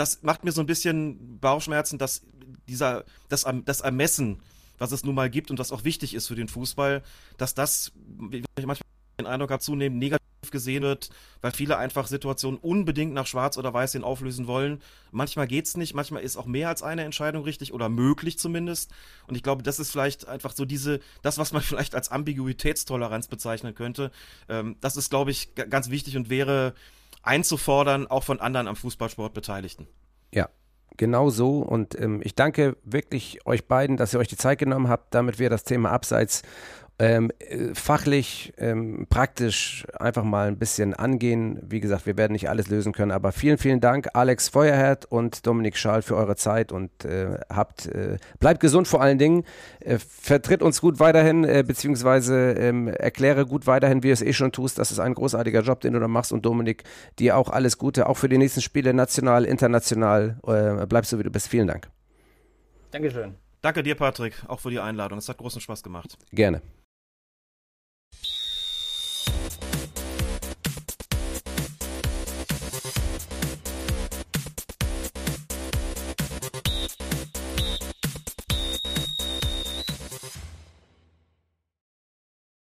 das macht mir so ein bisschen Bauchschmerzen, dass dieser, das, das Ermessen, was es nun mal gibt und was auch wichtig ist für den Fußball, dass das, wie ich manchmal den Eindruck habe, zunehmend negativ gesehen wird, weil viele einfach Situationen unbedingt nach Schwarz oder Weiß hin auflösen wollen. Manchmal geht's nicht, manchmal ist auch mehr als eine Entscheidung richtig oder möglich zumindest. Und ich glaube, das ist vielleicht einfach so diese, das, was man vielleicht als Ambiguitätstoleranz bezeichnen könnte. Ähm, das ist, glaube ich, ganz wichtig und wäre einzufordern, auch von anderen am Fußballsport Beteiligten. Ja, genau so. Und ähm, ich danke wirklich euch beiden, dass ihr euch die Zeit genommen habt, damit wir das Thema Abseits ähm, äh, fachlich, ähm, praktisch einfach mal ein bisschen angehen. Wie gesagt, wir werden nicht alles lösen können, aber vielen, vielen Dank, Alex Feuerherd und Dominik Schal für eure Zeit und äh, habt, äh, bleibt gesund vor allen Dingen, äh, vertritt uns gut weiterhin, äh, beziehungsweise ähm, erkläre gut weiterhin, wie du es eh schon tust. Das ist ein großartiger Job, den du da machst und Dominik, dir auch alles Gute, auch für die nächsten Spiele, national, international. Äh, bleibst so, wie du bist. Vielen Dank. Dankeschön. Danke dir, Patrick, auch für die Einladung. Es hat großen Spaß gemacht. Gerne.